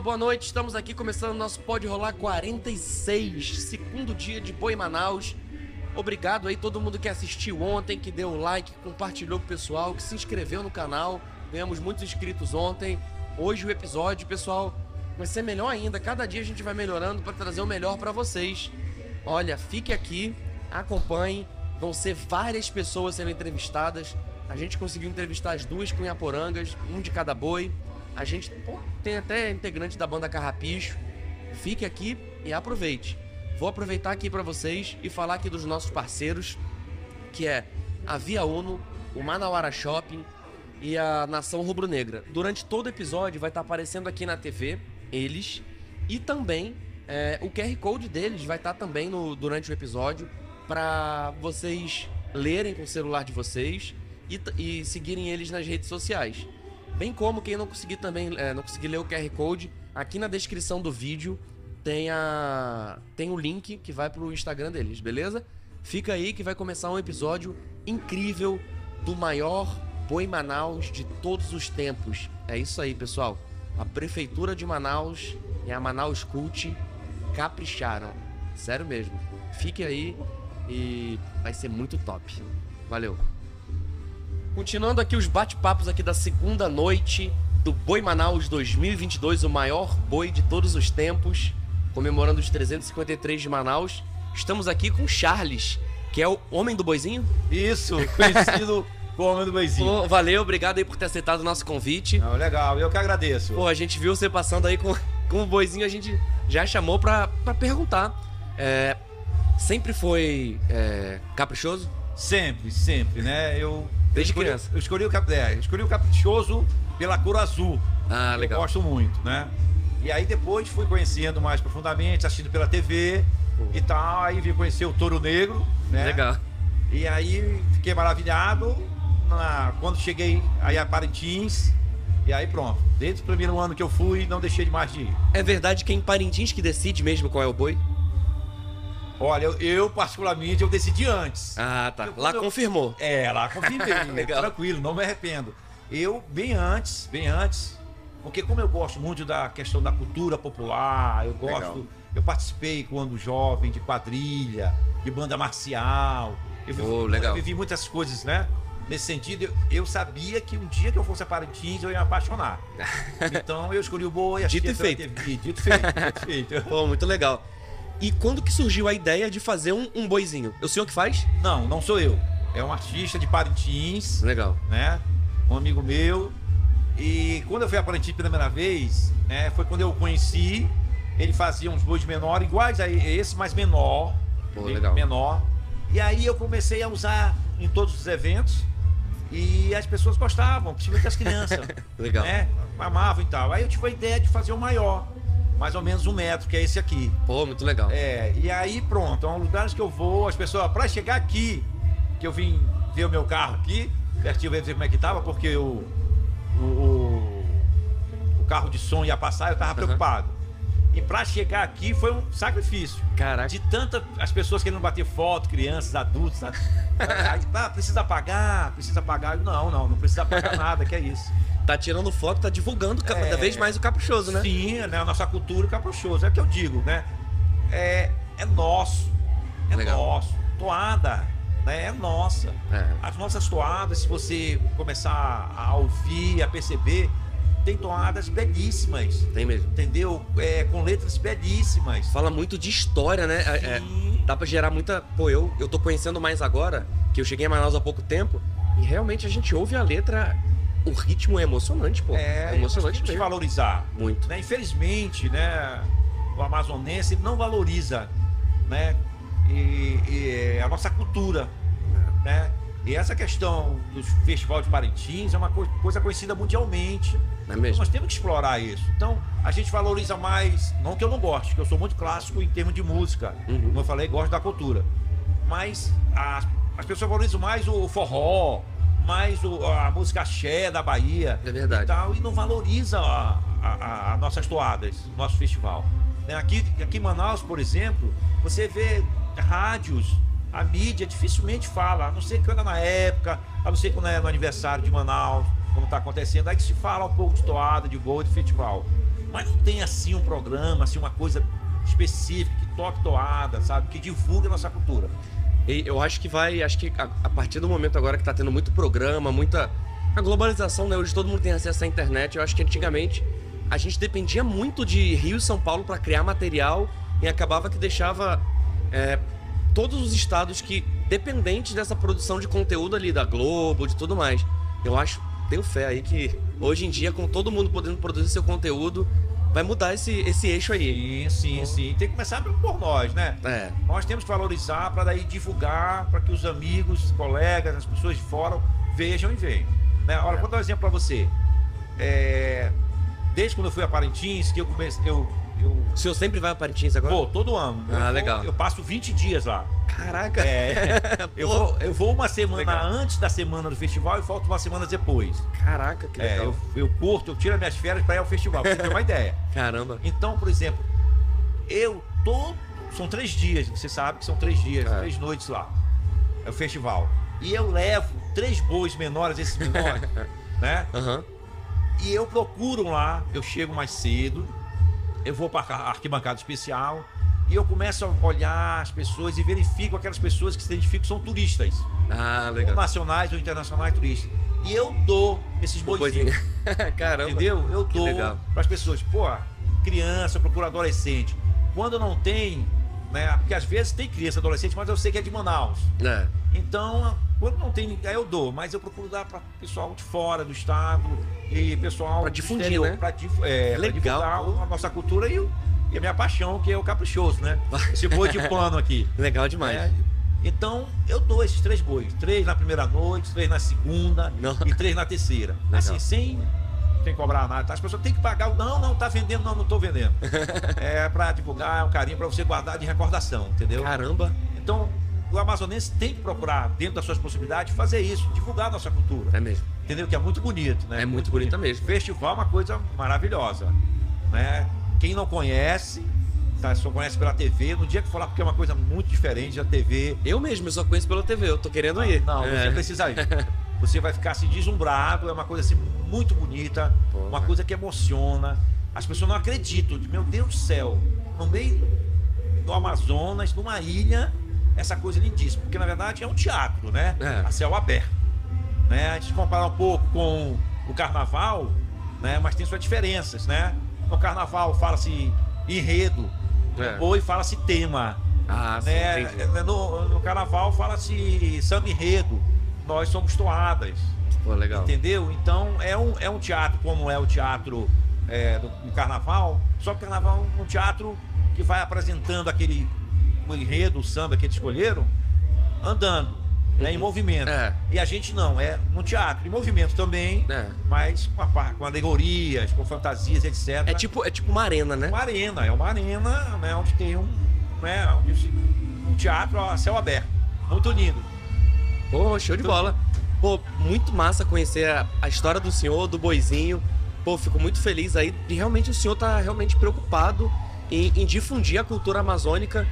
boa noite. Estamos aqui começando o nosso Pode Rolar 46, segundo dia de Boi Manaus. Obrigado aí todo mundo que assistiu ontem, que deu like, compartilhou com o pessoal, que se inscreveu no canal. Ganhamos muitos inscritos ontem. Hoje o episódio, pessoal, vai ser melhor ainda. Cada dia a gente vai melhorando para trazer o melhor para vocês. Olha, fique aqui, acompanhe. Vão ser várias pessoas sendo entrevistadas. A gente conseguiu entrevistar as duas cunhaporangas, um de cada boi. A gente pô, tem até integrante da banda Carrapicho. Fique aqui e aproveite. Vou aproveitar aqui para vocês e falar aqui dos nossos parceiros, que é a Via Uno, o Manauara Shopping e a Nação Rubro Negra. Durante todo o episódio vai estar aparecendo aqui na TV eles e também é, o QR Code deles vai estar também no, durante o episódio para vocês lerem com o celular de vocês e, e seguirem eles nas redes sociais. Bem como quem não conseguir também é, não conseguir ler o QR Code, aqui na descrição do vídeo tem a tem o link que vai pro Instagram deles, beleza? Fica aí que vai começar um episódio incrível do maior boi Manaus de todos os tempos. É isso aí, pessoal. A prefeitura de Manaus e a Manaus Cult capricharam. Sério mesmo. Fique aí e vai ser muito top. Valeu. Continuando aqui os bate-papos aqui da segunda noite do Boi Manaus 2022, o maior boi de todos os tempos, comemorando os 353 de Manaus. Estamos aqui com Charles, que é o homem do boizinho. Isso, conhecido como homem do boizinho. Pô, valeu, obrigado aí por ter aceitado o nosso convite. Não, legal, eu que agradeço. Pô, a gente viu você passando aí com, com o boizinho, a gente já chamou pra, pra perguntar. É, sempre foi é, caprichoso? Sempre, sempre, né? Eu Desde escolhi, criança. Eu escolhi o, cap, é, escolhi o caprichoso pela cor azul. Ah, legal. Eu gosto muito, né? E aí depois fui conhecendo mais profundamente, assistindo pela TV e tal. Aí vim conhecer o Touro Negro, né? Legal. E aí fiquei maravilhado na- quando cheguei aí a Parintins. E aí pronto. Desde o primeiro ano que eu fui, não deixei de mais de ir. É verdade que é em Parintins que decide mesmo qual é o boi? Olha, eu, eu, particularmente eu decidi antes. Ah, tá. Eu- Lá eu- confirmou. É, lá confirmei. Legal. Tranquilo, não me arrependo. Eu, bem antes, bem antes, porque como eu gosto muito da questão da cultura popular, eu gosto. Legal. Eu participei quando jovem de quadrilha, de banda marcial. Eu vivi, Oh, legal. eu vivi muitas coisas, né? Nesse sentido, eu, eu sabia que um dia que eu fosse a Parintins, eu ia me apaixonar. Então eu escolhi o boi, Dito achei e feito. Dito feito, dito feito. Pô, muito legal. E quando que surgiu a ideia de fazer um, um boizinho? É o senhor que faz? Não, não sou eu. É um artista de Parintins. Legal. né? Um amigo meu. E quando eu fui a Parintins pela primeira vez, né? Foi quando eu o conheci. Ele fazia uns bois menores, iguais a esse, mas menor. Pô, legal. Menor. E aí eu comecei a usar em todos os eventos. E as pessoas gostavam, principalmente as crianças. Legal. né? Amavam e tal. Aí eu tive a ideia de fazer o maior. Mais ou menos um metro, que é esse aqui. Pô, muito legal. É, e aí pronto, é um lugares que eu vou, as pessoas, pra chegar aqui, que eu vim ver o meu carro aqui, pertinho ver como é que tava, porque o, o, o, o carro de som ia passar, eu tava Aham. preocupado. E pra chegar aqui foi um sacrifício. Caraca. De tanta as pessoas querendo bater foto, crianças, adultos? Aí, ah, precisa pagar, precisa pagar. Não, não, não precisa pagar nada, que é isso. Tá tirando foto, tá divulgando cada É. vez mais o caprichoso, né? Sim, né? A nossa cultura caprichosa. É o que eu digo, né? É, é nosso. É Legal. nosso. Toada, né? É nossa. É. As nossas toadas, se você começar a ouvir, a perceber, tem toadas belíssimas. Tem mesmo. Entendeu? É, com letras belíssimas. Fala muito de história, né? É, é, dá pra gerar muita. Pô, eu, eu tô conhecendo mais agora, que eu cheguei em Manaus há pouco tempo, e realmente a gente ouve a letra. O ritmo é emocionante, pô. É, É emocionante mesmo. valorizar. Muito. né? Infelizmente, né, o amazonense não valoriza, né, e, e a nossa cultura, né? E essa questão dos festivais de Parintins é uma co- coisa conhecida mundialmente. Não é Então, mesmo? nós temos que explorar isso. Então, a gente valoriza mais, não que eu não goste, que eu sou muito clássico em termos de música. Uhum. Como eu falei, gosto da cultura. Mas as, as pessoas valorizam mais o forró, mais o- a música axé da Bahia É verdade. e tal, e não valoriza a, a- a- as nossas toadas, nosso festival. Né, Aqui, aqui em Manaus, por exemplo, você vê rádios, a mídia dificilmente fala, a não ser quando é na época, a não ser quando é no aniversário de Manaus, como está acontecendo, aí que se fala um pouco de toada, de gol, de festival. Mas não tem assim um programa, assim uma coisa específica, que toque toada, sabe? Que divulgue a nossa cultura. E eu acho que vai, acho que a, a partir do momento agora que tá tendo muito programa, muita. A globalização, né? Hoje todo mundo tem acesso à internet. Eu acho que antigamente a gente dependia muito de Rio e São Paulo para criar material e acabava que deixava é, todos os estados que dependentes dessa produção de conteúdo ali da Globo, de tudo mais. Eu acho, tenho fé aí que hoje em dia, com todo mundo podendo produzir seu conteúdo, vai mudar esse, esse eixo aí. Sim, sim, sim. Tem que começar por nós, né? É. Nós temos que valorizar para daí divulgar, para que os amigos, colegas, as pessoas de fora vejam e venham. Né? Olha, vou dar um exemplo para você. É, Desde quando eu fui a Parintins, que eu comecei. Eu, eu... O senhor sempre vai a Parintins agora? Vou, todo ano. Ah, eu legal. Vou, eu passo 20 dias lá. Caraca! É, eu, vou, eu vou uma semana Legal. antes da semana do festival e volto uma semana depois. Caraca, que É, legal. eu, eu curto, eu tiro as minhas férias para ir ao festival, pra você ter uma ideia. Caramba. Então, por exemplo, eu tô. São três dias, você sabe que são três dias, É. três noites lá. É o festival. E eu levo três bois menores, esses menores, né? Aham. E eu procuro lá, eu chego mais cedo, eu vou para a arquibancada especial e eu começo a olhar as pessoas e verifico aquelas pessoas que se identificam que são turistas, Ah, ou legal. nacionais ou internacionais turistas. E eu dou esses boizinhos. Caramba. Entendeu? Eu dou para as pessoas, pô, criança, procura adolescente. Quando não tem, né? Porque às vezes tem criança adolescente, mas eu sei que é de Manaus. É. Então, quando não tem, aí eu dou, mas eu procuro dar para pessoal de fora do estado e pessoal do difundir, exterior, né? Pra, dif- é, Legal. a nossa cultura e, o- e a minha paixão, que é o caprichoso, né? Esse boi de pano aqui. Legal demais. né? Então, eu dou esses três bois. Três na primeira noite, três na segunda Não. e três na terceira. Legal. Assim, sem, sem cobrar nada. tá? As pessoas têm que pagar. Não, não, tá vendendo, não, não tô vendendo. é para divulgar, é um carinho para você guardar de recordação, entendeu? Caramba. Então, o amazonense tem que procurar, dentro das suas possibilidades, fazer isso, divulgar a nossa cultura. É mesmo. Entendeu? Que é muito bonito, né? É muito bonita mesmo. Festival é uma coisa maravilhosa, né? Quem não conhece, tá, só conhece pela TV, no dia que for lá, porque é uma coisa muito diferente da TV. Eu mesmo, eu só conheço pela TV, eu tô querendo ir. Não, É. você precisa ir. Você vai ficar assim deslumbrado, é uma coisa assim muito bonita, Pô, uma né? coisa que emociona. As pessoas não acreditam, meu Deus do céu, no meio do Amazonas, numa ilha, essa coisa lindíssima, porque na verdade é um teatro, né? É. A céu aberto. Né? A gente compara um pouco com o carnaval, né? Mas tem suas diferenças, né? No carnaval fala-se enredo, É. boi fala-se tema Ah, sim, né? entendi. No, no carnaval fala-se samba enredo, nós somos toadas, Pô, legal. entendeu? Então é um, é um teatro como é o teatro é, do, do carnaval, só que o carnaval é um teatro que vai apresentando aquele o enredo, o samba que eles escolheram, andando, né, em movimento. É. E a gente não, é um teatro em movimento também, É. mas com, a com alegorias, com fantasias, etc. É tipo, é tipo uma arena, né? Uma arena, é uma arena né, onde tem um, né, um teatro a céu aberto. Muito lindo. Pô, show de bola. Pô, muito massa conhecer a, a história do senhor, do boizinho. Pô, fico muito feliz aí. E realmente o senhor tá realmente preocupado em, em difundir a cultura amazônica.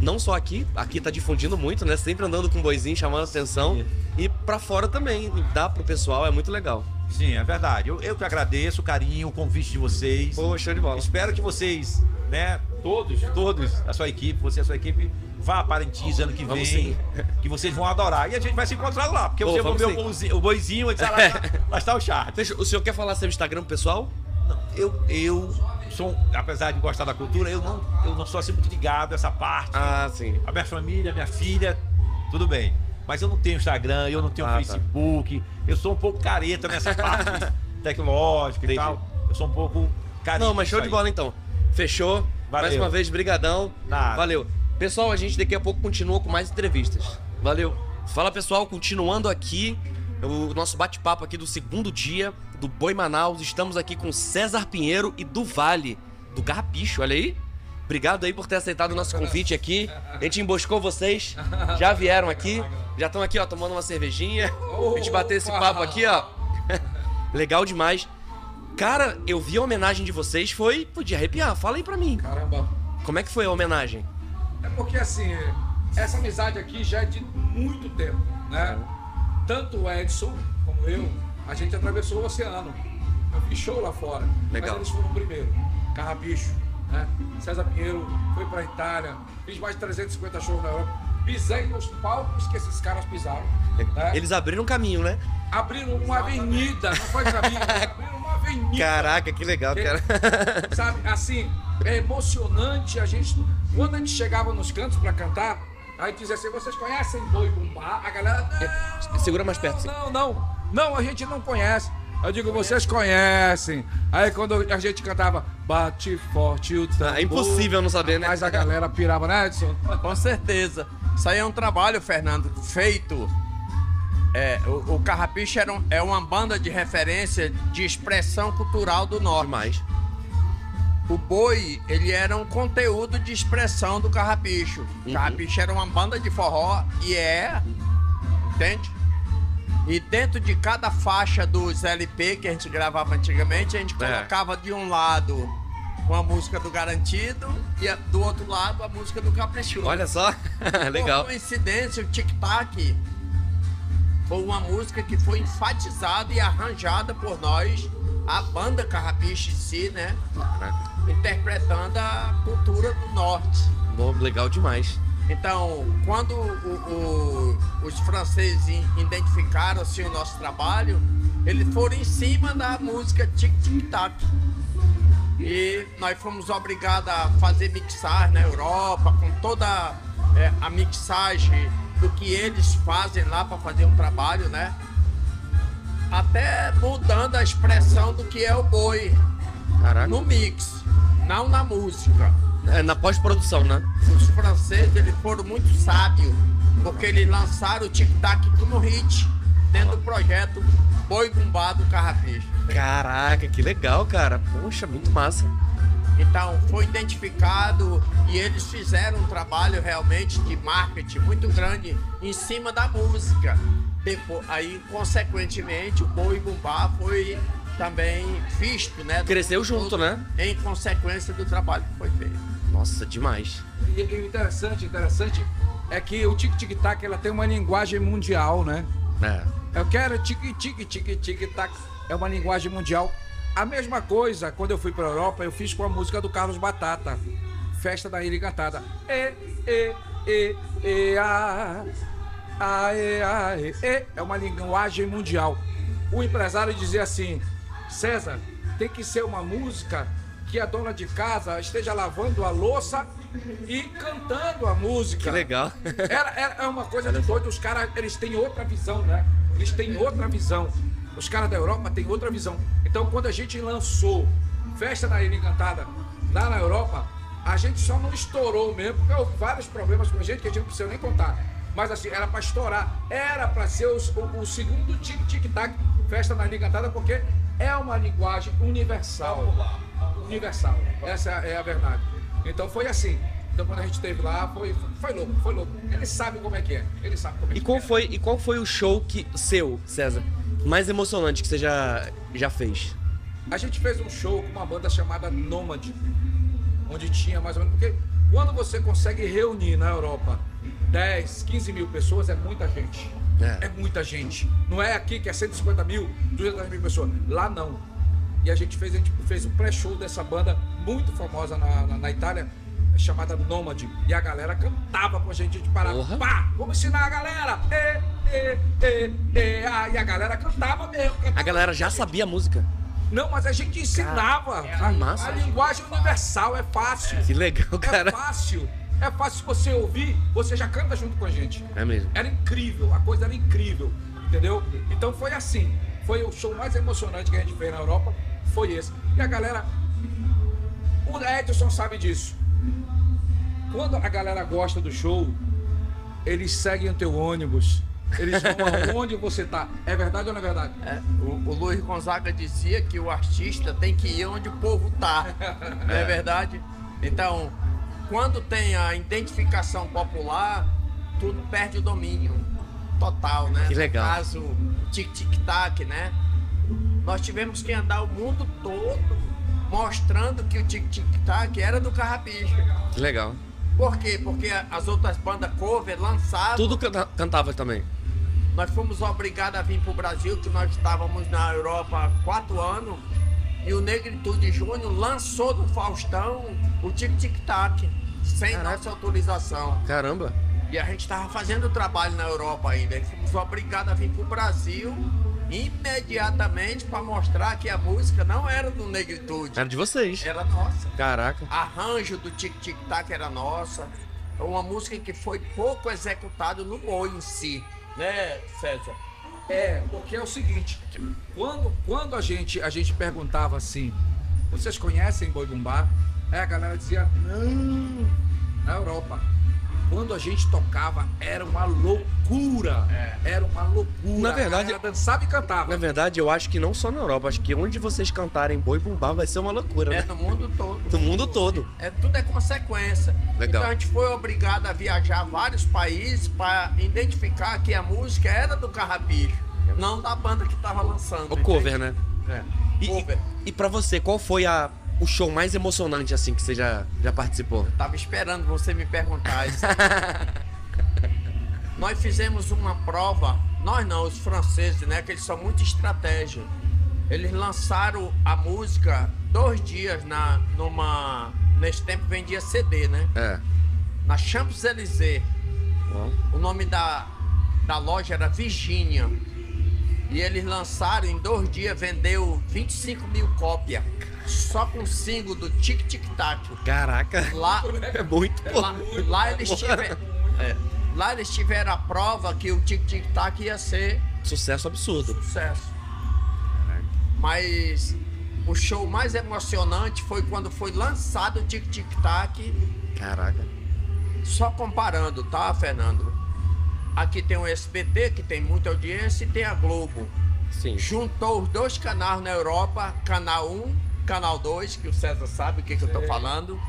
Não só aqui, aqui tá difundindo muito, né? Sempre andando com boizinho, chamando atenção. Sim. E pra fora também, dá pro pessoal, é muito legal. Sim, é verdade. Eu, eu que agradeço o carinho, o convite de vocês. Pô, show de bola. Espero que vocês, né, todos, todos, a sua equipe, você e a sua equipe, vá a Parintins ano que Vamos vem, sim. que vocês vão adorar. E a gente vai se encontrar lá, porque Pô, você vai ver o, boizinho, o boizinho lá, está- lá está o chat. O senhor quer falar seu Instagram pro pessoal? Não, eu, eu sou, apesar de gostar da cultura, eu não, eu não sou assim muito ligado a essa parte. Ah, sim. A minha família, minha filha, tudo bem. Mas eu não tenho Instagram, eu não tenho Ah, tá. Facebook. Eu sou um pouco careta nessa parte tecnológica Entendi. e tal. Eu sou um pouco careta. Não, mas show de bola então. Fechou. Valeu. Mais uma vez, brigadão. Nada. Valeu. Pessoal, a gente daqui a pouco continua com mais entrevistas. Valeu. Fala pessoal, continuando aqui o nosso bate-papo aqui do segundo dia do Boi Manaus. Estamos aqui com César Pinheiro e do Vale, do Garrapicho, olha aí. Obrigado aí por ter aceitado o nosso convite aqui. A gente emboscou vocês, já vieram aqui, já estão aqui, ó, tomando uma cervejinha. A gente bater esse papo aqui, ó. Legal demais. Cara, eu vi a homenagem de vocês, foi, de arrepiar. Fala aí pra mim. Caramba. Como é que foi a homenagem? É porque assim, essa amizade aqui já é de muito tempo, né? Tanto o Edson como eu, a gente atravessou o oceano. Eu fiz show lá fora. Legal. Mas eles foram primeiro. Carrapicho, né? César Pinheiro foi pra Itália, fiz mais de 350 shows na Europa. Pisei nos palcos que esses caras pisaram. Né? Eles abriram um caminho, né? Abriram uma avenida, não foi caminho, abriram uma avenida. Caraca, que legal, cara. Sabe, assim, é emocionante a gente. Quando a gente chegava nos cantos pra cantar, aí dizia assim: vocês conhecem Boi Bumbá? A galera. Não, Segura mais perto, assim. Não, não, não, a gente não conhece. Eu digo, vocês conhecem. Aí quando a gente cantava, bate forte o tambor. Ah, é impossível não saber, né? Mas a galera pirava, né, Edson? Com certeza. Isso aí é um trabalho, Fernando, feito. É, o, o Carrapicho era um- é uma banda de referência de expressão cultural do norte. Demais. O Boi, ele era um conteúdo de expressão do Carrapicho. Uhum. Carrapicho era uma banda de forró e é, entende? E dentro de cada faixa dos LP que a gente gravava antigamente, a gente É. colocava de um lado uma música do Garantido e a- do outro lado a música do Caprichoso. Olha só. legal. Por coincidência, o Tic Tac foi uma música que foi enfatizada e arranjada por nós, a banda Carrapicho em si, né? Caraca. Interpretando a cultura do norte. Bom, legal demais. Então, quando o- o- os franceses identificaram assim, o nosso trabalho, eles foram em cima da música Tic Tic Tac. E nós fomos obrigados a fazer mixar na Europa, com toda é, a mixagem do que eles fazem lá para fazer um trabalho, né? Até mudando a expressão do que é o boi Caraca. no mix, não na música. É, na pós-produção, né? Os franceses eles foram muito sábios, porque eles lançaram o Tic Tac como hit dentro do projeto Boi Bumbá do Carrapicho. Caraca, que legal, cara. Poxa, muito massa. Então foi identificado e eles fizeram um trabalho realmente de marketing muito grande em cima da música. Depois, aí, consequentemente, o Boi Bumbá foi também visto, né? Cresceu junto, né? Em consequência do trabalho que foi feito. Nossa, demais. E, e o interessante, interessante é que o Tic Tic Tac ela tem uma linguagem mundial, né? É. Eu quero tic tic tic tic tac. É uma linguagem mundial. A mesma coisa, quando eu fui para Europa, eu fiz com a música do Carlos Batata. Festa da Ilha Encantada. E, e, e, e, a, a, e, a, e, e. É uma linguagem mundial. O empresário dizia assim: César, tem que ser uma música que a dona de casa esteja lavando a louça e cantando a música. Que legal. Era, era é uma coisa de doido. Os caras, eles têm outra visão, né? Eles têm outra visão. Os caras da Europa têm outra visão. Então, quando a gente lançou Festa na Ilha Encantada lá na Europa, a gente só não estourou mesmo, porque houve vários problemas com a gente que a gente não precisa nem contar. Mas assim, era pra estourar. Era pra ser os- o, o segundo tic-tic-tac Festa na Ilha Encantada, porque é uma linguagem universal. Universal. Essa é a verdade. Então foi assim. Então quando a gente esteve lá, foi, foi louco, foi louco. Ele sabe como é que é. Ele sabe como é E qual é. foi, e qual foi o show que seu, César, mais emocionante que você já, já fez? A gente fez um show com uma banda chamada Nomad, onde tinha mais ou menos. Porque quando você consegue reunir na Europa 10, 15 mil pessoas, é muita gente. É. É, muita gente. Não é aqui que é 150 mil, 200 mil pessoas. Lá não. E a gente fez, a gente fez um pré-show dessa banda muito famosa na, na, na Itália, chamada Nomad. E a galera cantava com a gente, a gente parava. Porra. Pá! Vamos ensinar a galera! E, e, e, e, ah, e a galera cantava mesmo. A cantava galera já sabia a música. não, mas a gente ensinava. Cara, a, massa. a linguagem universal é fácil. Que legal, É cara. fácil. É fácil se você ouvir, você já canta junto com a gente. É mesmo. Era incrível, a coisa era incrível, entendeu? Então foi assim. Foi o show mais emocionante que a gente fez na Europa, foi esse. E a galera. O Edson sabe disso. Quando a galera gosta do show, eles seguem o teu ônibus. Eles vão aonde você tá. É verdade ou não é verdade? É, o, o Luiz Gonzaga dizia que o artista tem que ir onde o povo tá. Não é verdade? Então, quando tem a identificação popular, tudo perde o domínio total, né? Que legal. No caso, tic-tic-tac, né? Nós tivemos que andar o mundo todo mostrando que o tic-tic-tac era do Carrapicho. Que legal. Por quê? Porque as outras bandas cover lançavam Tudo canta- cantava também. nós fomos obrigados a vir para o Brasil, que nós estávamos na Europa há quatro anos, E o Negritude Júnior lançou no Faustão o Tic Tic Tac, sem Caraca. nossa autorização. Caramba. E a gente estava fazendo trabalho na Europa ainda. E fomos obrigados a vir para o Brasil imediatamente para mostrar que a música não era do Negritude, Era de vocês. era nossa. Caraca. Arranjo do Tic Tic Tac era nossa. É uma música que foi pouco executada no boi em si, né, César? É, porque é o seguinte, quando, quando a, gente, a gente perguntava assim, vocês conhecem Boi Bumbá? Aí a galera dizia, não, na Europa. Quando a gente tocava, era uma loucura. Era uma loucura. Na verdade- dançava e cantava. Na verdade, eu acho que não só na Europa, acho que onde vocês cantarem boi bumbá vai ser uma loucura, É né? no mundo todo. Do mundo todo. É, tudo é consequência. Legal. Então a gente foi obrigado a viajar a vários países para identificar que a música era do Carrapicho, não da banda que estava lançando. O cover, né? É. E, Cover. e, e pra você, qual foi a, o show mais emocionante, assim, que você já, já participou? Tava esperando você me perguntar isso. nós fizemos uma prova, nós não, os franceses, né? Que eles são muito estratégia. Eles lançaram a música dois dias na, numa. Nesse tempo vendia CD, né? É. Na Champs-Élysées. O nome da, da loja era Virginia. E eles lançaram em dois dias, vendeu 25 mil cópias. Só com o single do Tic Tic Tac. Caraca. Lá, É muito, pô. lá, lá eles tiveram. é, lá eles tiveram a prova que o Tic Tic Tac ia ser Sucesso absurdo. sucesso. Mas o show mais emocionante foi quando foi lançado o Tic Tic Tac Caraca. Só comparando, tá, Fernando? Aqui tem o SBT, que tem muita audiência, e tem a Globo. Sim. Juntou os dois canais na Europa, canal 1, canal 2, que o César sabe o que, que eu tô falando.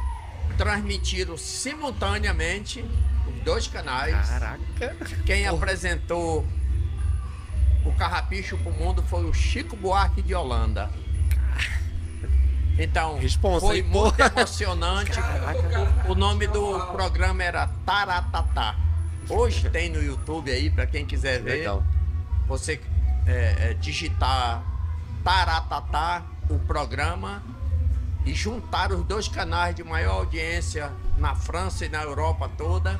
Transmitiram simultaneamente os dois canais. Caraca. Quem Porra. apresentou o Carrapicho pro mundo foi o Chico Buarque de Holanda. Então, Responsa, foi muito porra. emocionante. O nome do programa era Taratatá. Hoje tem no YouTube aí, para quem quiser ver. Legal. Você é, é, digitar Taratatá, o programa, e juntar os dois canais de maior audiência na França e na Europa toda.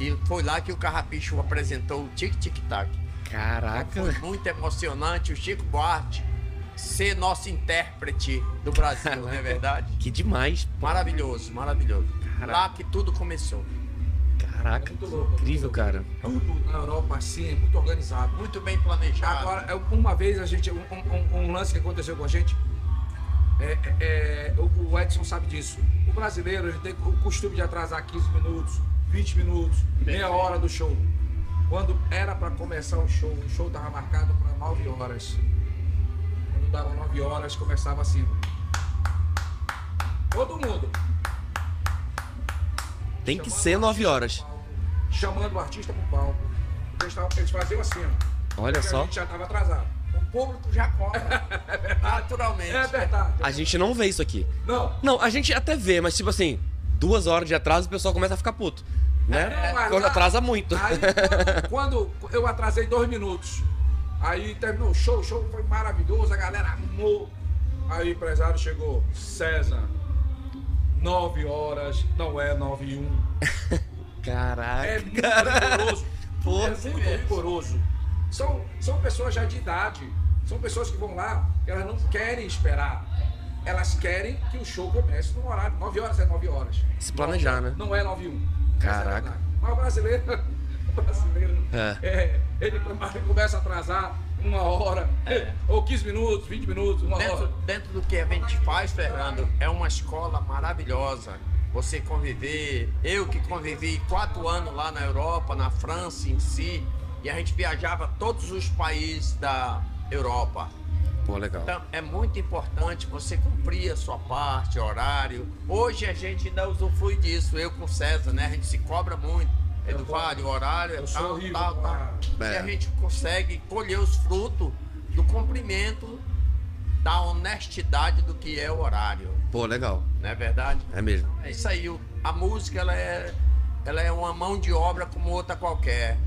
E foi lá que o Carrapicho apresentou o Tic Tic Tac. Caraca. Foi muito emocionante o Chico Buarque ser nosso intérprete do Brasil, não é verdade? Que demais. Maravilhoso, maravilhoso. Caraca. Lá que tudo começou. Caraca. Muito louco, Incrível, muito cara. Tudo na Europa, assim, é muito organizado. Muito bem planejado. Agora, eu- uma vez a gente, um, um- um lance que aconteceu com a gente, é, é, o, o Edson sabe disso. O brasileiro ele tem o costume de atrasar 15 minutos, 20 minutos, meia hora do show. Quando era para começar o show, o show tava marcado para 9 horas. Quando dava 9 horas, começava assim. Todo mundo. Tem que ser o 9 artista horas. palco, Chamando o artista pro palco. Eles, tavam- eles faziam assim, ó. Olha só. A gente já tava atrasado. O público já cobra. Naturalmente. É verdade. A gente não vê isso aqui. Não, Não, a gente até vê, mas tipo assim, duas horas de atraso o pessoal começa a ficar puto. Né? É, Quando lá- atrasa muito. Aí, quando, quando eu atrasei dois minutos, aí terminou o show, o show foi maravilhoso, a galera amou. Aí o empresário chegou, César, nove horas, não é nove e um. Caraca. É muito rigoroso. Pô, é muito rigoroso. São, são pessoas já de idade, são pessoas que vão lá, elas não querem esperar. Elas querem que o show comece no horário. 9 horas é 9 horas. Se planejar, né? Não é 9 e 1. Essa é a Caraca. verdade. Mas o brasileiro, o brasileiro É. é, ele come- começa a atrasar uma hora, ou 15 minutos, 20 minutos, uma Dentro, hora. dentro do que a gente faz, Fernando, é uma escola maravilhosa. Você conviver, eu que convivi quatro anos lá na Europa, na França em si, e a gente viajava todos os países da Europa. Pô, legal. Então é muito importante você cumprir a sua parte, horário. Hoje a gente ainda usufrui disso, eu com o César, né? A gente se cobra muito. Fala, o horário é tal, horrível tal, tal. É. E a gente consegue colher os frutos do cumprimento da honestidade do que é o horário. Pô, legal. Não é verdade? É mesmo. É isso aí. A música ela é, ela é uma mão de obra como outra qualquer.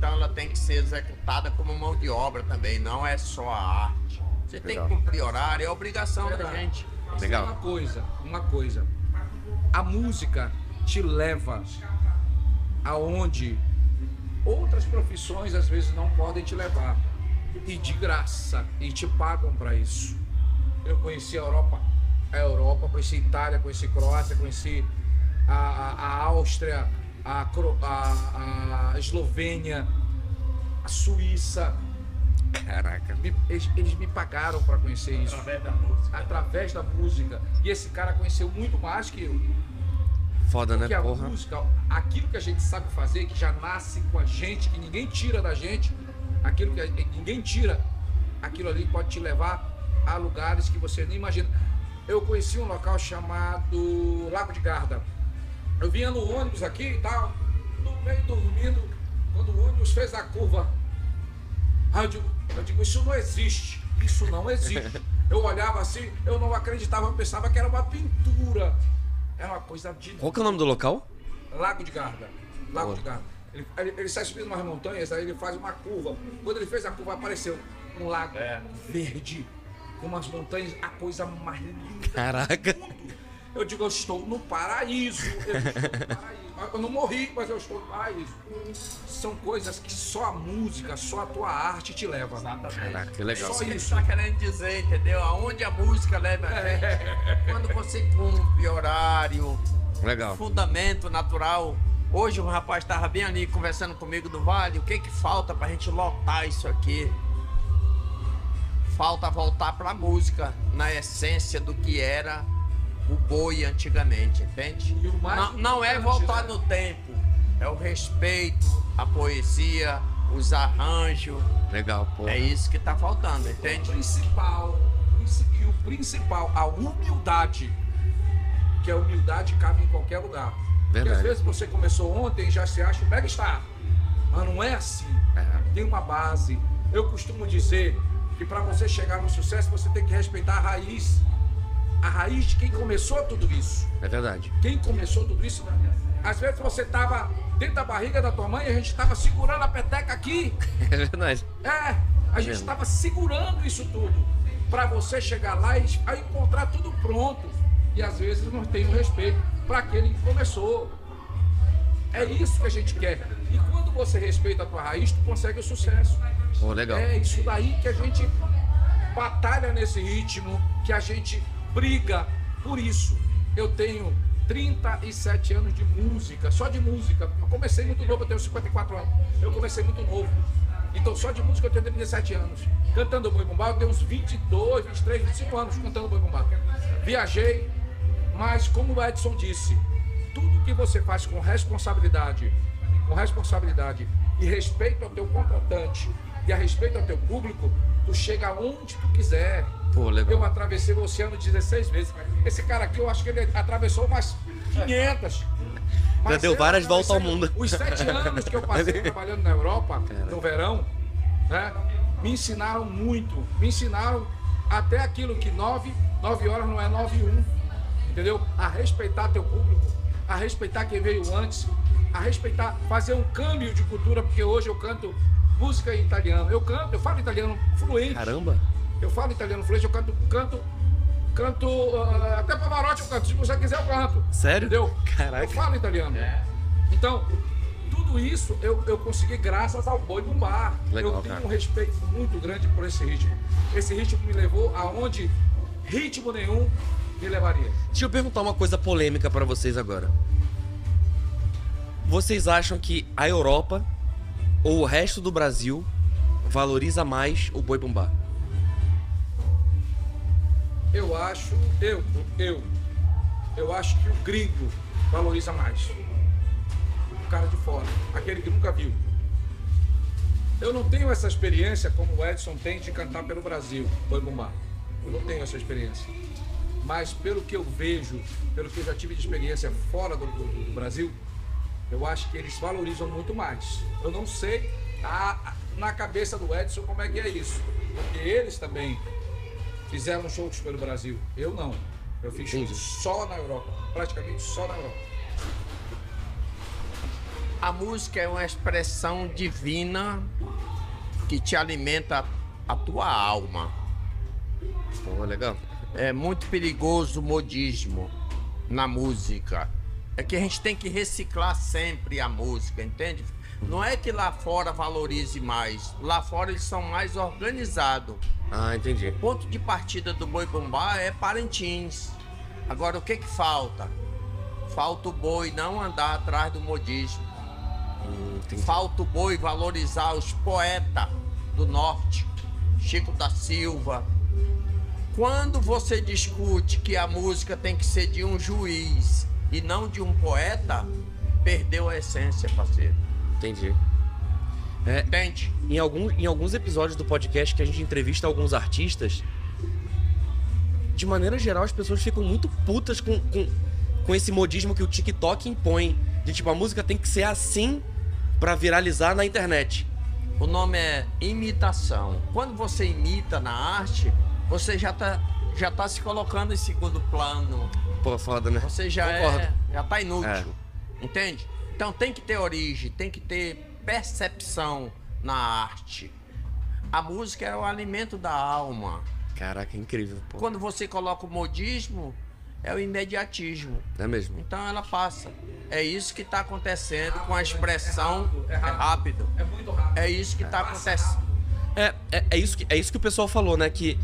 Então ela tem que ser executada como mão de obra também, não é só a arte. Você tem Legal. que cumprir horário, é obrigação da Verdade. gente. Legal. Uma coisa, uma coisa. A música te leva aonde outras profissões às vezes não podem te levar. E de graça. E te pagam para isso. Eu conheci a Europa, a Europa, conheci a Itália, conheci a Croácia, conheci a, a- a Áustria, a, Cro- a- a Eslovênia, a Suíça. Caraca. Me- eles, eles me pagaram para conhecer isso Através da música. através da música. E esse cara conheceu muito mais que eu. Foda, né? Porque a Porra. música, aquilo que a gente sabe fazer, que já nasce com a gente, que ninguém tira da gente, aquilo que a- ninguém tira, aquilo ali pode te levar a lugares que você nem imagina. Eu conheci um local chamado Lago de Garda. Eu vinha no ônibus aqui e tal, no meio dormindo, quando o ônibus fez a curva. Aí eu digo, eu digo, isso não existe. Isso não existe. Eu olhava assim, eu não acreditava, eu pensava que era uma pintura. Era uma coisa de Qual que é o nome do local? Lago de Garda. Lago Boa. de Garda. Ele, ele, ele sai subindo umas montanhas, aí ele faz uma curva. Quando ele fez a curva, apareceu um lago É. verde, com umas montanhas, a coisa mais linda Caraca. Eu digo, eu estou no paraíso. Eu estou no paraíso. Eu não morri, mas eu estou no paraíso. São coisas que só a música, só a tua arte te leva. Caraca, que legal. É Só isso está querendo dizer, entendeu? Aonde a música leva a gente. Quando você cumpre horário, Legal. fundamento natural. Hoje um rapaz estava bem ali conversando comigo do Vale. O que que falta pra gente lotar isso aqui? Falta voltar pra música, na essência do que era o boi antigamente, entende? O Não, não é voltar né? no tempo, é o respeito, a poesia, os arranjos. Legal, porra. É isso que tá faltando, O entende? principal, princi- e o principal, a humildade. Que a humildade cabe em qualquer lugar. Porque Verdade. às vezes você começou ontem e já se acha o mega star. Mas não é assim. É. Tem uma base. Eu costumo dizer que para você chegar no sucesso, você tem que respeitar a raiz. A raiz de quem começou tudo isso. É verdade. Quem começou tudo isso, às vezes você tava dentro da barriga da tua mãe e a gente tava segurando a peteca aqui. É verdade. É, a gente mesmo. estava segurando isso tudo para você chegar lá e encontrar tudo pronto. E às vezes não tem o respeito para aquele que começou. É isso que a gente quer. E quando você respeita a tua raiz, tu consegue o sucesso. Pô, legal. É isso daí que a gente batalha nesse ritmo, que a gente briga por isso. Eu tenho 37 anos de música, só de música. Eu comecei muito novo, eu tenho 54 anos. Eu comecei muito novo. Então só de música eu tenho 37 anos. Cantando boi bumbá, eu tenho uns 22, 23, 25 anos cantando boi bumbá. Viajei, mas como o Edson disse, tudo que você faz com responsabilidade, com responsabilidade e respeito ao teu contratante e a respeito ao teu público, tu chega onde tu quiser. Pô. Eu atravessei o oceano 16 vezes. Esse cara aqui, eu acho que ele atravessou umas 500. Mas deu eu várias voltas ao mundo. Os sete anos que eu passei trabalhando na Europa, no verão, né, me ensinaram muito. Me ensinaram até aquilo que nove, nove horas não é nove e um. Entendeu? A respeitar teu público, a respeitar quem veio antes, a respeitar, fazer um câmbio de cultura, porque hoje eu canto música em italiano. Eu canto, eu falo italiano fluente. Caramba. Eu falo italiano fluente, eu canto, canto, canto, ah, até Pavarotti eu canto, se você quiser eu canto. Sério? Entendeu? Caraca. Eu falo italiano. Então, tudo isso eu, eu consegui graças ao boi bumbá. Legal, eu tenho cara. um respeito muito grande por esse ritmo. Esse ritmo me levou aonde ritmo nenhum me levaria. Deixa eu perguntar uma coisa polêmica pra vocês agora. Vocês acham que a Europa ou o resto do Brasil valoriza mais o boi bumbá? Eu acho, eu, eu, eu acho que o gringo valoriza mais. O cara de fora, aquele que nunca viu. Eu não tenho essa experiência como o Edson tem de cantar pelo Brasil, Boi Bumbá. Eu não tenho essa experiência. Mas pelo que eu vejo, pelo que eu já tive de experiência fora do, do- do Brasil, eu acho que eles valorizam muito mais. Eu não sei a- na cabeça do Edson como é que é isso. Porque eles também fizeram shows pelo Brasil. Eu não. Eu fiz shows Entendi. só na Europa. Praticamente só na Europa. A música é uma expressão divina que te alimenta a tua alma. Pô, legal. É muito perigoso o modismo na música. É que a gente tem que reciclar sempre a música, entende? Não é que lá fora valorize mais. Lá fora eles são mais organizados. Ah, entendi. O ponto de partida do boi bumbá é Parintins. Agora o que que falta? Falta o boi não andar atrás do modismo. Hum. Falta o boi valorizar os poetas do norte, Chico da Silva. Quando você discute que a música tem que ser de um juiz e não de um poeta, perdeu a essência, parceiro. Entendi. É, Entende? em, algum, em alguns episódios do podcast que a gente entrevista alguns artistas, de maneira geral as pessoas ficam muito putas com, com, com esse modismo que o TikTok impõe. De tipo, a música tem que ser assim pra viralizar na internet. O nome é imitação. Quando você imita na arte, você já tá, já tá se colocando em segundo plano. Pô, foda, né? Você já Concordo. é, já tá inútil. É. Entende? Então tem que ter origem, tem que ter percepção na arte. A música é o alimento da alma. Caraca, é incrível, pô. Quando você coloca o modismo, é o imediatismo. É mesmo? Então ela passa. É isso que está acontecendo com a expressão. é É rápido. rápido. É muito rápido. É isso que está acontecendo. É, é, é isso que, é isso que o pessoal falou, né? Que,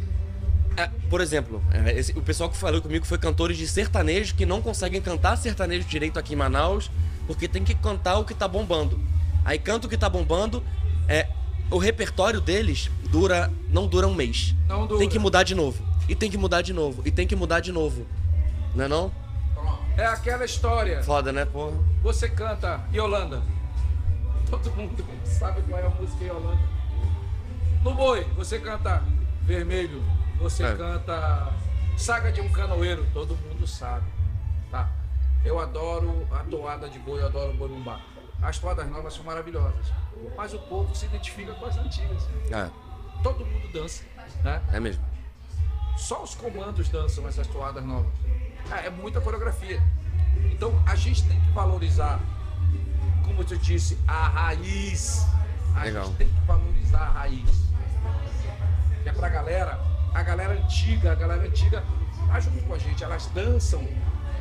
é, por exemplo, é, esse- o pessoal que falou comigo foi cantores de sertanejo que não conseguem cantar sertanejo direito aqui em Manaus porque tem que cantar o que tá bombando. Aí canta o que tá bombando, é, o repertório deles dura não dura um mês. Não dura. Tem que mudar de novo. E tem que mudar de novo. E tem que mudar de novo. Não é não? É aquela história. Foda, né, porra? Você canta Yolanda. Todo mundo sabe qual é a música Yolanda. No boi, você canta Vermelho. Você É. canta Saga de um Canoeiro. Todo mundo sabe. Eu adoro a toada de boi, eu adoro o boi bumbá. As toadas novas são maravilhosas. Mas o povo se identifica com as antigas. É, Todo mundo dança. Né? é mesmo. Só os comandos dançam essas toadas novas. É, é muita coreografia. Então a gente tem que valorizar, como eu disse, a raiz. A Legal. gente tem que valorizar a raiz. Que é pra galera, a galera antiga, a galera antiga tá junto com a gente, elas dançam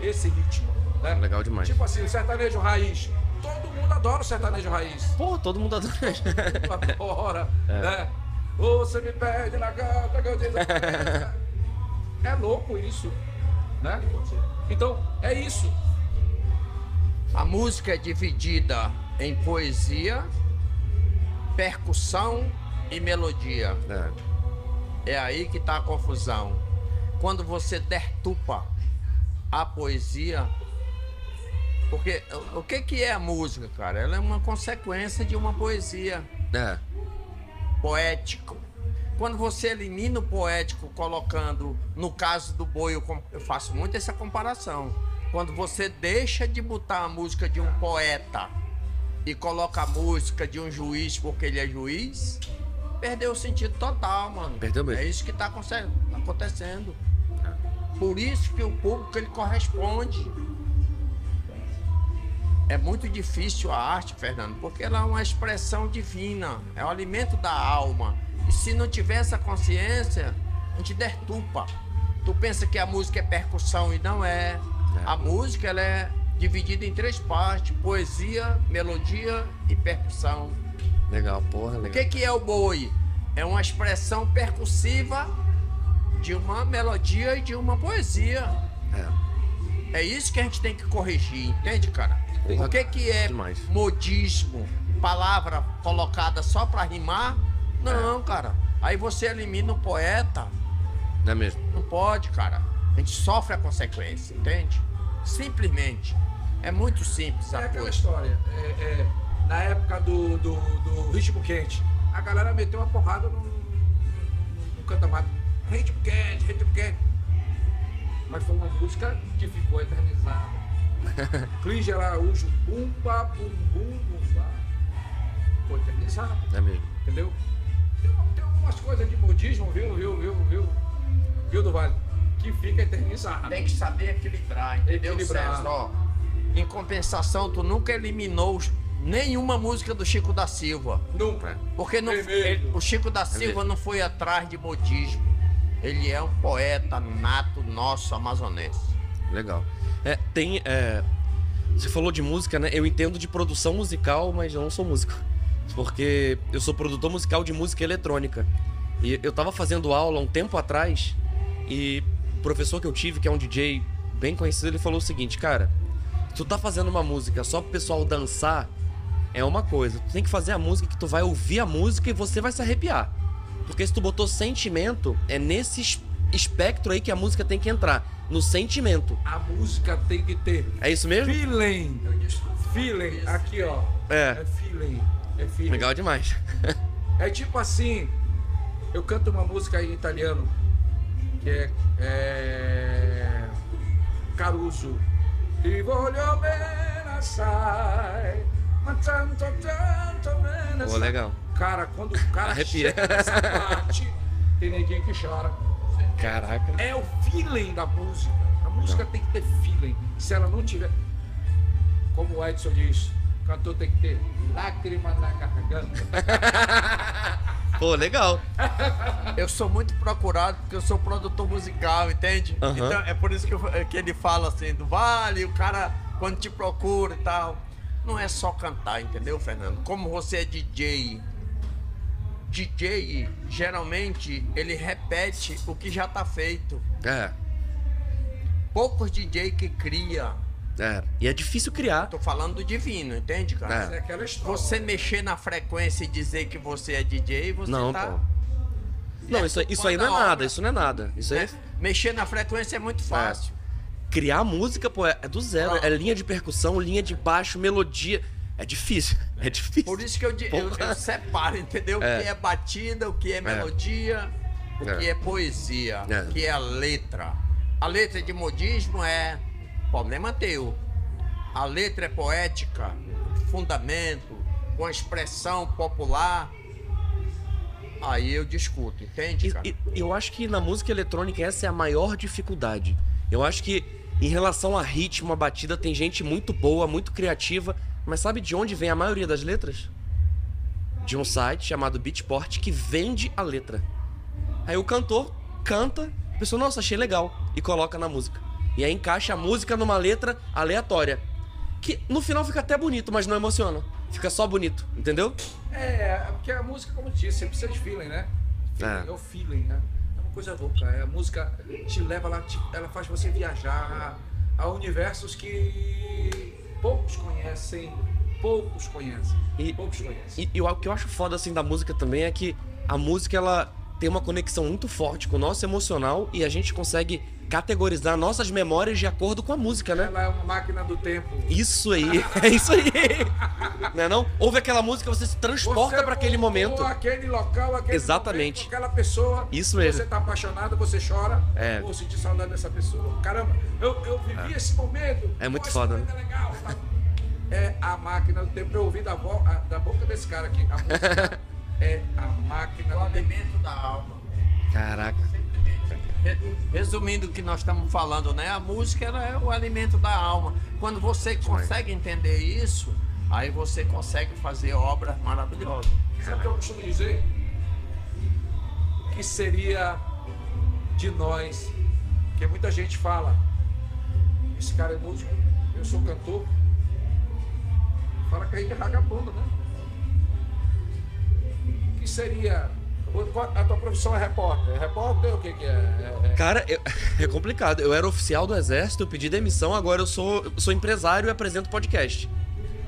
esse ritmo. Né? Legal demais. Tipo assim, o sertanejo raiz. Todo mundo adora o sertanejo raiz. Pô, todo mundo adora. Adora, né? Ô, Você me perde na gata que eu desapareço. É louco isso, né? Então, é isso. A música é dividida em poesia, percussão e melodia. É. É aí que está a confusão. Quando você dertupa a poesia. Porque o- que, que é a música, cara? Ela é uma consequência de uma poesia É. poético. Quando você elimina o poético colocando, no caso do boi, eu, eu faço muito essa comparação. Quando você deixa de botar a música de um poeta e coloca a música de um juiz porque ele é juiz, perdeu o sentido total, mano. Perdeu mesmo. É isso que está acontecendo. Por isso que o público ele corresponde. É muito difícil a arte, Fernando, porque ela é uma expressão divina, é o alimento da alma. E se não tiver essa consciência, a gente dertupa. Tu pensa que a música é percussão e não é. A música ela é dividida em três partes: poesia, melodia e percussão. Legal, porra, O legal. que, que é o boi? É uma expressão percussiva de uma melodia e de uma poesia. É. É isso que a gente tem que corrigir, entende, cara? Porra, O que, que é demais. modismo? Palavra colocada só pra rimar? Não, cara. Aí você elimina o poeta. Não é mesmo? Não pode, cara. A gente sofre a consequência, entende? Simplesmente. É muito simples É a aquela coisa. história. É, é, na época do, do, do ritmo quente, a galera meteu uma porrada no, no, no canta-mato. Ritmo quente, ritmo quente. Mas foi uma música que ficou eternizada. Clige Araújo, bumba, bum, bum, bumba. Não é mesmo? entendeu? Tem, tem algumas coisas de modismo, viu, viu, viu, viu, viu, do Vale, que fica eternizada. Tem que saber equilibrar, entendeu, Equilibrar. César? Ó, em compensação, tu nunca eliminou os- nenhuma música do Chico da Silva. Nunca. Porque não- ele- o Chico da Silva mesmo. não foi atrás de modismo. Ele é um poeta nato nosso amazonense. Legal. É, tem. é, você falou de música, né? Eu entendo de produção musical, mas eu não sou músico. Porque eu sou produtor musical de música eletrônica. E eu tava fazendo aula um tempo atrás e o professor que eu tive, que é um DJ bem conhecido, ele falou o seguinte, cara, tu tá fazendo uma música só pro pessoal dançar, é uma coisa. Tu tem que fazer a música que tu vai ouvir a música e você vai se arrepiar. Porque se tu botou sentimento, é nesse es- espectro aí que a música tem que entrar. No sentimento. A música tem que ter É isso mesmo? feeling. Feeling, aqui ó. É. É feeling. É feeling. Legal demais. É tipo assim, eu canto uma música em italiano que é, é Caruso. Ti voglio bene assai, ma tanto, tanto bene Pô, assai. legal. Cara, quando o cara Arrepia. chega nessa parte, tem neguinho que chora. Caraca. É o feeling da música. A música tem que ter feeling. Se ela não tiver, como o Edson diz, o cantor tem que ter lágrima na garganta. Pô, legal. Eu sou muito procurado porque eu sou produtor musical, entende? Aham. Então é por isso que, eu- que ele fala assim, do vale, o cara quando te procura e tal. Não é só cantar, entendeu, Fernando? Como você é DJ, DJ geralmente ele repete o que já tá feito. É, Poucos DJ que cria. é. E é difícil criar. Tô falando do divino, entende, cara? É. É aquela história. Você mexer na frequência e dizer que você é DJ, você Não, tá. pô. Não, isso, isso aí não é Quando a nada, obra- isso não é nada. Isso aí é? Mexer na frequência é muito fácil. criar música, pô, é é do zero. Pronto. É linha de percussão, linha de baixo, melodia. É difícil. É difícil. Por isso que eu, eu, eu separo, entendeu? É. O que é batida, o que é melodia, o É. que é poesia, É. o que é letra. A letra de modismo é problema teu. A letra é poética, fundamento, com expressão popular. Aí eu discuto, entende, E- cara? e- eu acho que na música eletrônica essa é a maior dificuldade. Eu acho que em relação a ritmo, a batida, tem gente muito boa, muito criativa, mas sabe de onde vem a maioria das letras? De um site chamado Beatport que vende a letra. Aí o cantor canta, a pessoa, nossa, achei legal, e coloca na música. E aí encaixa a música numa letra aleatória. Que no final fica até bonito, mas não emociona. Fica só bonito, entendeu? É, porque a música, como eu disse, você precisa de feeling, né? Feeling, É. é. o feeling, né? É uma coisa louca. É, a música te leva, ela, te- ela faz você viajar a, a universos que poucos conhecem. Poucos conhecem. E- poucos conhecem. E, e o que eu acho foda assim da música também é que a música ela tem uma conexão muito forte com o nosso emocional e a gente consegue categorizar nossas memórias de acordo com a música, né? Ela é uma máquina do tempo. Isso aí, é isso aí. Não é não? Ouve aquela música, você se transporta pra aquele momento. Aquele local, aquele Exatamente. momento, aquela pessoa. Isso mesmo. Você tá apaixonado, você chora. É. Pô, senti saudade dessa pessoa. Caramba, eu, eu vivi esse momento. É muito Pô, foda, momento é legal. tá? É a máquina do tempo. Eu ouvi da, da boca desse cara aqui. A música é a máquina O alimento da alma. Caraca. Re- Resumindo o que nós estamos falando, né? A música ela é o alimento da alma. Quando você consegue entender isso, aí você consegue fazer obras maravilhosas. Sabe o que eu costumo dizer? O que seria de nós? Porque muita gente fala, esse cara é músico, eu sou cantor. Fala que a gente é vagabundo, né? Que seria. A tua profissão é repórter. É repórter o que, que é? É- é- Cara, eu- é complicado. Eu era oficial do exército, pedi demissão, agora eu sou, eu sou empresário e apresento podcast.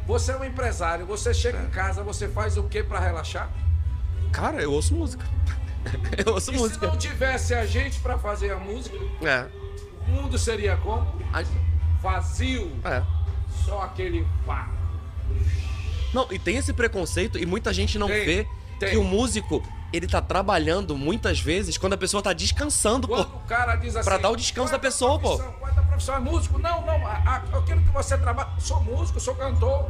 Você é um empresário, você chega em casa, você faz o que para relaxar? Cara, eu ouço música. Eu ouço E se música. não tivesse a gente para fazer a música, É. o mundo seria como? A- Vazio. É. Só aquele vácuo. Não, e tem esse preconceito e muita gente não Tem, vê tem. que o músico, ele tá trabalhando muitas vezes quando a pessoa tá descansando, Quando pô. o cara diz assim. Pra dar o descanso "Qual é da pessoa, pô." Qual é a tua profissão? É músico? Não, não. A, a, aquilo que você trabalha. Sou músico, sou cantor.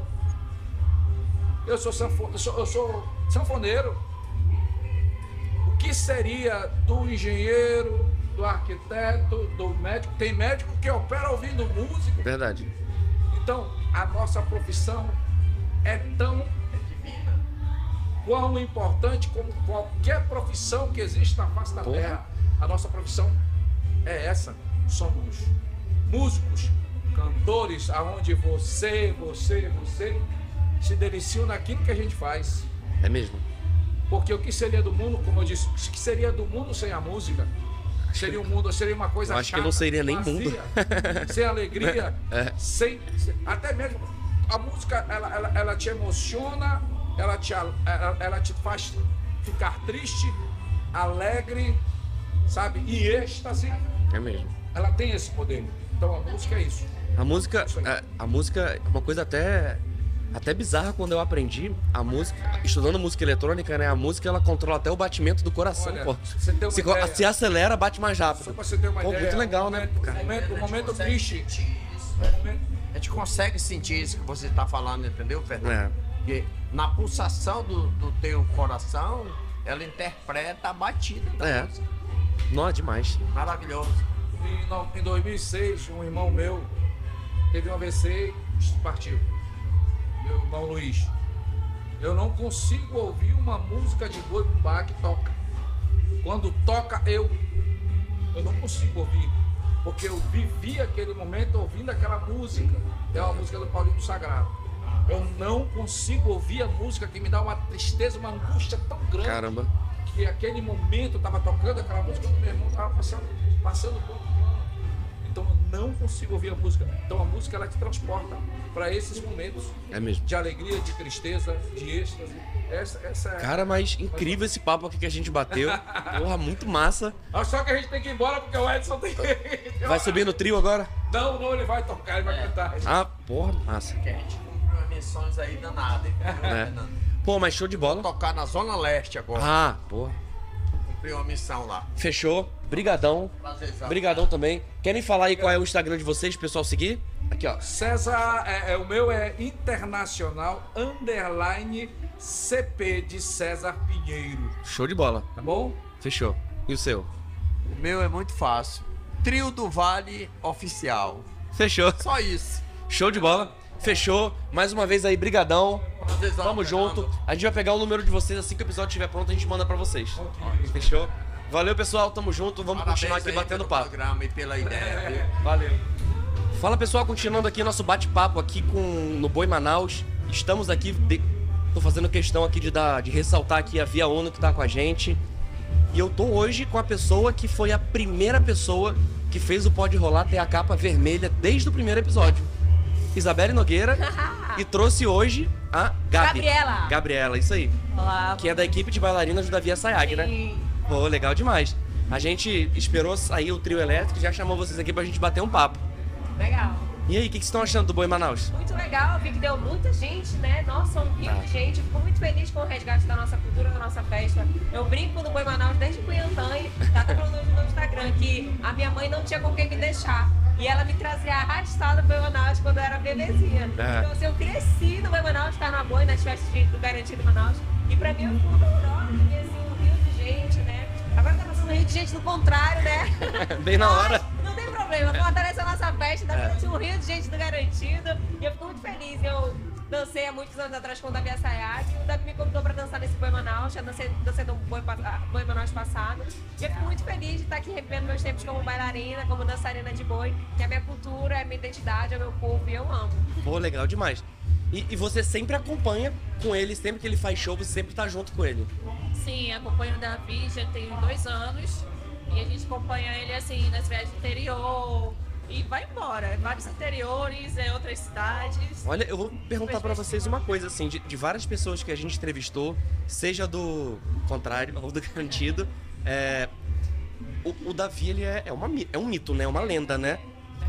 Eu sou, sanfo, eu sou, eu sou sanfoneiro. O que seria do engenheiro, do arquiteto, do médico? Tem médico que opera ouvindo música. Verdade. Então, a nossa profissão é tão quão importante como qualquer profissão que existe na face da Porra. terra. A nossa profissão é essa. Somos músicos, cantores, aonde você, você, você se deliciam naquilo que a gente faz. É mesmo? Porque o que seria do mundo, como eu disse, o que seria do mundo sem a música? Seria um mundo, seria uma coisa Eu acho que chata, não seria nem vazia, mundo. sem alegria, É. sem, sem- até mesmo a música ela, ela, ela te emociona, ela te, ela, ela te faz ficar triste, alegre, sabe? E êxtase, É mesmo. ela tem esse poder. Então a música é isso. A música, Isso aí. a, a música é uma coisa até até bizarra quando eu aprendi a música, estudando música eletrônica, né? A música ela controla até o batimento do coração, Olha, pô. você tem uma Se, ideia. se acelera, bate mais Só rápido. pra você ter uma Pô, ideia. muito legal, né? Um momento, um momento triste. A gente consegue sentir isso que você está falando, entendeu, Fernando? É. Porque na pulsação do, do teu coração, ela interpreta a batida da É. música. Não, é demais. Maravilhoso. Em, no- em 2006, um irmão meu teve um AVC e partiu. Meu irmão Luiz. Eu não consigo ouvir uma música de boi bumbá que toca. Quando toca, eu, eu não consigo ouvir. Porque eu vivi aquele momento ouvindo aquela música. É uma música do Paulinho Sagrado. Eu não consigo ouvir a música que me dá uma tristeza, uma angústia tão grande Caramba. que aquele momento tava tocando aquela música meu irmão tava passando, passando por. Então eu não consigo ouvir a música. Então a música ela te transporta para esses momentos É mesmo. de alegria, de tristeza, de êxtase. Essa, essa é. Cara, mas incrível esse papo aqui que a gente bateu. Porra, muito massa. Ah, Só que a gente tem que ir embora porque o Edson tem que. Vai subir no trio agora? Não, não, ele vai tocar, ele vai cantar. Ah, porra, massa. Missões aí danadas, hein, É. Pô, mas show de bola. Tocar na Zona Leste agora. Ah, porra. Cumpriu uma missão lá. Fechou. Brigadão. Prazerzão. Brigadão também. Querem falar aí qual é o Instagram de vocês, pessoal seguir? Aqui, ó. César, é, é, o meu é internacional underline CP de César Pinheiro. Show de bola. Tá bom? Fechou. E o seu? O meu é muito fácil. Trio do Vale Oficial. Fechou. Só isso. Show de bola. Fechou. Mais uma vez aí, brigadão. Prazerzão, Tamo junto. A gente vai pegar o número de vocês assim que o episódio estiver pronto, a gente manda pra vocês. Fechou? Valeu, pessoal. Tamo junto. Vamos Parabéns continuar aqui batendo pelo papo. programa e pela ideia, viu? Valeu. Fala pessoal, continuando aqui nosso bate-papo aqui com no Boi Manaus. Estamos aqui, de... tô fazendo questão aqui de dar, de ressaltar aqui a Via Uno que tá com a gente. E eu tô hoje com a pessoa que foi a primeira pessoa que fez o Pode Rolar ter a capa vermelha desde o primeiro episódio. Isabelle Nogueira e trouxe hoje a Gabi. Gabriela. Gabriela, isso aí. Olá. Que é da equipe de bailarinas da Via Sayag, né? Sim. Pô, legal demais. A gente esperou sair o trio elétrico e já chamou vocês aqui pra gente bater um papo. Legal. E aí, o que, que vocês estão achando do Boi Manaus? Muito legal, vi que deu muita gente, né? Nossa, um rio Tá. de gente. Fico muito feliz com o resgate da nossa cultura, da nossa festa. Eu brinco no Boi Manaus desde tá até falando hoje no meu Instagram que a minha mãe não tinha com quem me deixar. E ela me trazia arrastada do Boi Manaus quando eu era bebezinha. É. Então, assim, eu cresci no Boi Manaus, estar na boi, nas festas de- do Garantido Manaus. E pra mim eu fui maravilhosa, porque assim, um rio de gente, né? Agora tá passando um rio de gente no contrário, né? Bem na Mas hora. Não tem problema, fortalece a nossa festa, dá É. ter um rio de gente do garantido. E eu fico muito feliz. Eu dancei há muitos anos atrás com o Davi Assayag. E o Davi me convidou pra dançar nesse Boi Manaus. Já dancei, dancei no Boi, ah, Boi Manaus passado. E eu fico muito feliz de estar aqui revivendo meus tempos como bailarina, como dançarina de boi. Que é a minha cultura, é a minha identidade, é o meu povo e eu amo. Pô, legal demais. E, e você sempre acompanha com ele, sempre que ele faz show, você sempre tá junto com ele. Sim, acompanho o Davi já tem dois anos. E a gente acompanha ele assim nas viagens do interior. E vai embora. Vários interiores, em outras cidades. Olha, eu vou perguntar pra vocês uma coisa, assim, de, de várias pessoas que a gente entrevistou, seja do contrário ou do garantido, é, o, o Davi, ele é, é, uma, é um mito, né? É uma lenda, né?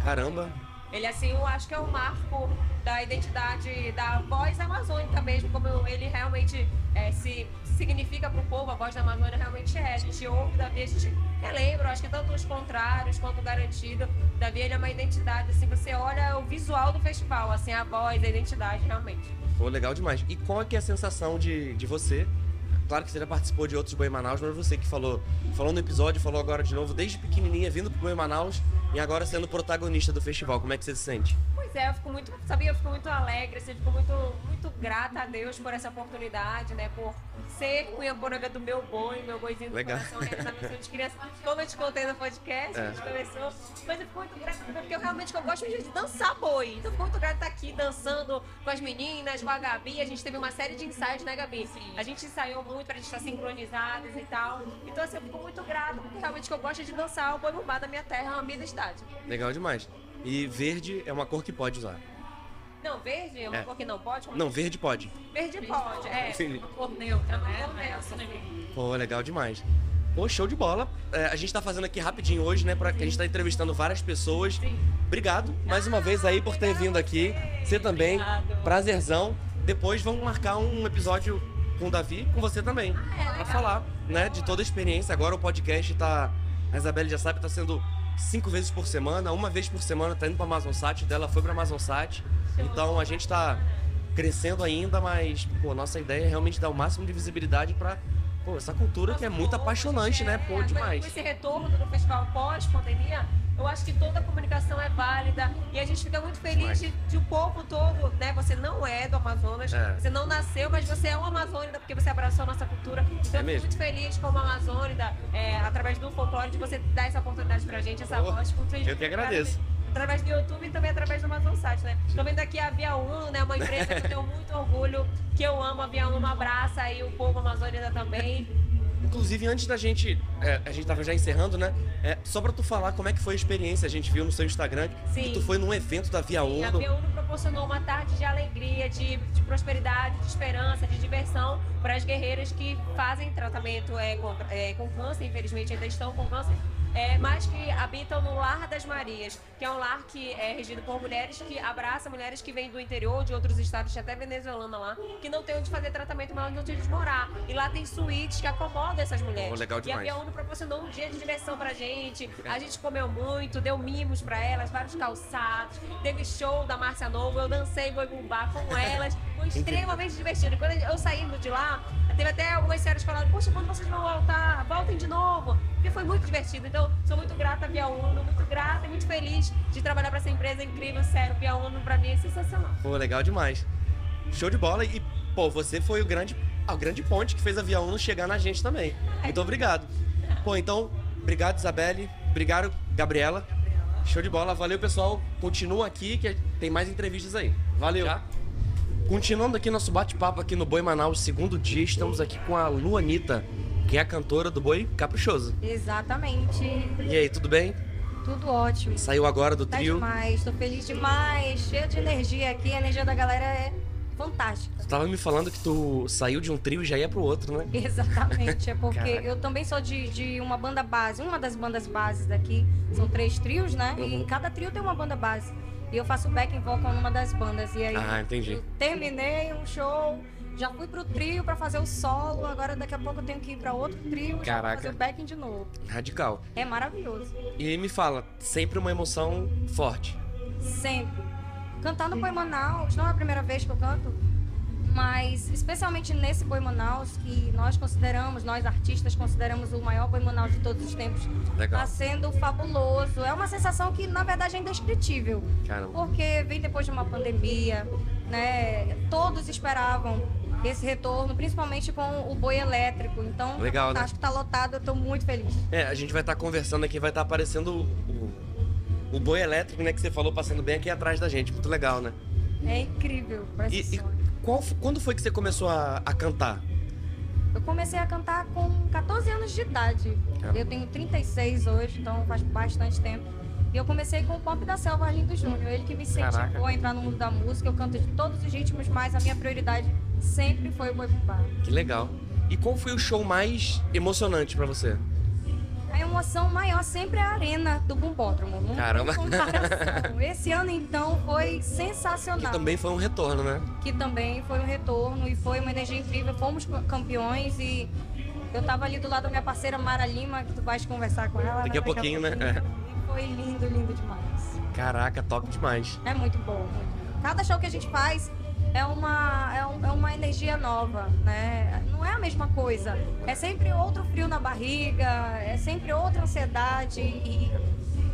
Caramba. Ele, assim, eu acho que é o marco da identidade da voz amazônica mesmo, como ele realmente é, se significa pro povo, a voz da Amazônia realmente é. A gente ouve Davi, a gente relembra, acho que tanto os contrários quanto o garantido. Davi, ele é uma identidade, assim, você olha o visual do festival, assim, a voz, a identidade, realmente. Pô, legal demais. E qual é que é a sensação de, de você? Claro que você já participou de outros Boi Manaus, mas você que falou, falou no episódio, falou agora de novo, desde pequenininha, vindo pro Boi Manaus e agora sendo protagonista do festival. Como é que você se sente? Pois é, eu fico muito, sabia, eu fico muito alegre, assim, eu fico muito, muito grata a Deus por essa oportunidade, né? Por ser cunhaboranga do meu boi, meu boizinho do Legal. coração, realizar meu sonho de criança. Como eu te contei no podcast, É. a gente começou. Mas eu fico muito grata, porque eu realmente eu gosto de dançar boi. Então eu fico muito grata de estar aqui dançando com as meninas, com a Gabi. A gente teve uma série de ensaios, né, Gabi? Sim. A gente ensaiou muito pra gente estar sincronizadas e tal. Então assim, eu fico muito grata, porque realmente eu gosto de dançar o boi bumbá da minha terra, a minha cidade. Legal demais. E verde é uma cor que pode usar. Não, verde é uma É. cor que não pode? Não, verde pode. Verde pode, é. Uma cor neutra, né? Não é assim, né? Pô, legal demais. Pô, show de bola. É, a gente tá fazendo aqui rapidinho hoje, né? Pra, que a gente tá entrevistando várias pessoas. Obrigado mais uma vez aí por ter vindo aqui. Você também. Obrigado. Prazerzão. Depois vamos marcar um episódio com o Davi, com você também. Pra falar, né? De toda a experiência. Agora o podcast tá. A Isabelle já sabe, tá sendo cinco vezes por semana. Uma vez por semana tá indo pra Amazon Sat. Dela foi pra Amazon Sat. Então a gente tá crescendo ainda, mas, pô, nossa ideia é realmente dar o máximo de visibilidade. Pô, essa cultura que é muito apaixonante, né? Pô, É, demais. Com esse retorno do festival pós-pandemia, eu acho que toda comunicação é válida e a gente fica muito feliz de, de o povo todo, né? Você não é do Amazonas, É. você não nasceu, mas você é um amazônida porque você abraçou a nossa cultura. Então É eu fico mesmo. muito feliz como amazônida, é, através do folclore, de você dar essa oportunidade pra gente, essa Pô, voz. Eu que agradeço. Através do YouTube e também através do Amazon Site, né? Tô vendo aqui a Via Uno, né? Uma empresa que eu tenho muito orgulho, que eu amo. A Via Uno abraça aí o povo amazônida também. Inclusive, antes da gente. é, a gente tava já encerrando, né? É, só pra tu falar como é que foi a experiência. A gente viu no seu Instagram Sim. que tu foi num evento da Via Sim, a Uno. Via Uno proporcionou uma tarde de alegria, de, de prosperidade, de esperança, de diversão para as guerreiras que fazem tratamento é, contra- é, com câncer, infelizmente ainda estão com câncer, é, mas que habitam no Lar das Marias, que é um lar que é regido por mulheres que abraça mulheres que vêm do interior, de outros estados, até venezuelana lá, que não tem onde fazer tratamento, mas não tem onde morar. E lá tem suítes que acomodam essas mulheres. Oh, legal e a demais. Via Uno proporcionou um dia de diversão pra gente. A gente comeu muito, deu mimos pra elas, vários calçados. Teve show da Márcia Novo, eu dancei boi bumbá com elas. Foi extremamente divertido. Quando eu saindo de lá, teve até algumas senhoras falaram, poxa, quando vocês vão voltar, voltem de novo. Porque foi muito divertido. Então, sou muito grata à Via Uno, muito grata e muito feliz de trabalhar pra essa empresa incrível, sério. Via Uno pra mim é sensacional. Pô, legal demais. Show de bola. E, pô, você foi o grande, a grande ponte que fez a Via Uno chegar na gente também. Muito obrigado. Pô, então, obrigado, Isabelle. Obrigado, Gabriela. Show de bola. Valeu, pessoal. Continua aqui que tem mais entrevistas aí. Valeu. Continuando aqui nosso bate-papo aqui no Boi Manaus, segundo dia, estamos aqui com a Luanita, que é a cantora do Boi Caprichoso. Exatamente. E aí, tudo bem? Tudo ótimo. Saiu agora do Tá trio. demais, tô feliz demais. Cheia de energia aqui, a energia da galera é fantástica. Tu tava me falando que tu saiu de um trio e já ia pro outro, né? Exatamente, é porque Caraca. eu também sou de, de uma banda base, uma das bandas bases daqui. São três trios, né? Uhum. E cada trio tem uma banda base. E eu faço backing vocal numa das bandas. E aí Ah, entendi. terminei um show, já fui pro trio pra fazer o solo, agora daqui a pouco eu tenho que ir pra outro trio Caraca. fazer o backing de novo. Radical. É maravilhoso. E aí me fala, sempre uma emoção forte. Sempre. Cantar no Boi Manaus, não é a primeira vez que eu canto, mas especialmente nesse Boi Manaus, que nós consideramos, nós artistas consideramos o maior Boi Manaus de todos os tempos, Legal. tá sendo fabuloso. É uma sensação que, na verdade, é indescritível. Caramba. Porque vem depois de uma pandemia, né? Todos esperavam esse retorno, principalmente com o boi elétrico. Então, Legal, né? acho que tá lotado, eu tô muito feliz. É, a gente vai estar conversando aqui, vai estar aparecendo o, o, o boi elétrico, né, que você falou, passando bem aqui atrás da gente. Muito legal, né? É incrível. E, e qual, quando foi que você começou a, a cantar? Eu comecei a cantar com 14 anos de idade. Caramba. Eu tenho 36 hoje, então faz bastante tempo. E eu comecei com o Pop da Selva Arlindo Júnior. Ele que me incentivou Caraca. a entrar no mundo da música. Eu canto de todos os ritmos, mas a minha prioridade sempre foi o boi bumbá. Que legal. E qual foi o show mais emocionante pra você? A emoção maior sempre é a arena do Bumbódromo. Não Caramba. Esse ano, então, foi Que sensacional. também foi um retorno, né? que também foi um retorno e foi uma energia incrível. Fomos campeões e eu tava ali do lado da minha parceira Mara Lima, que tu vais conversar com ela. Daqui a pouquinho, né? E foi lindo, lindo demais. Caraca, top demais. É muito bom. Cada show que a gente faz é uma, é, um- é uma energia nova, né? Não é a mesma coisa. É sempre outro frio na barriga, é sempre outra ansiedade e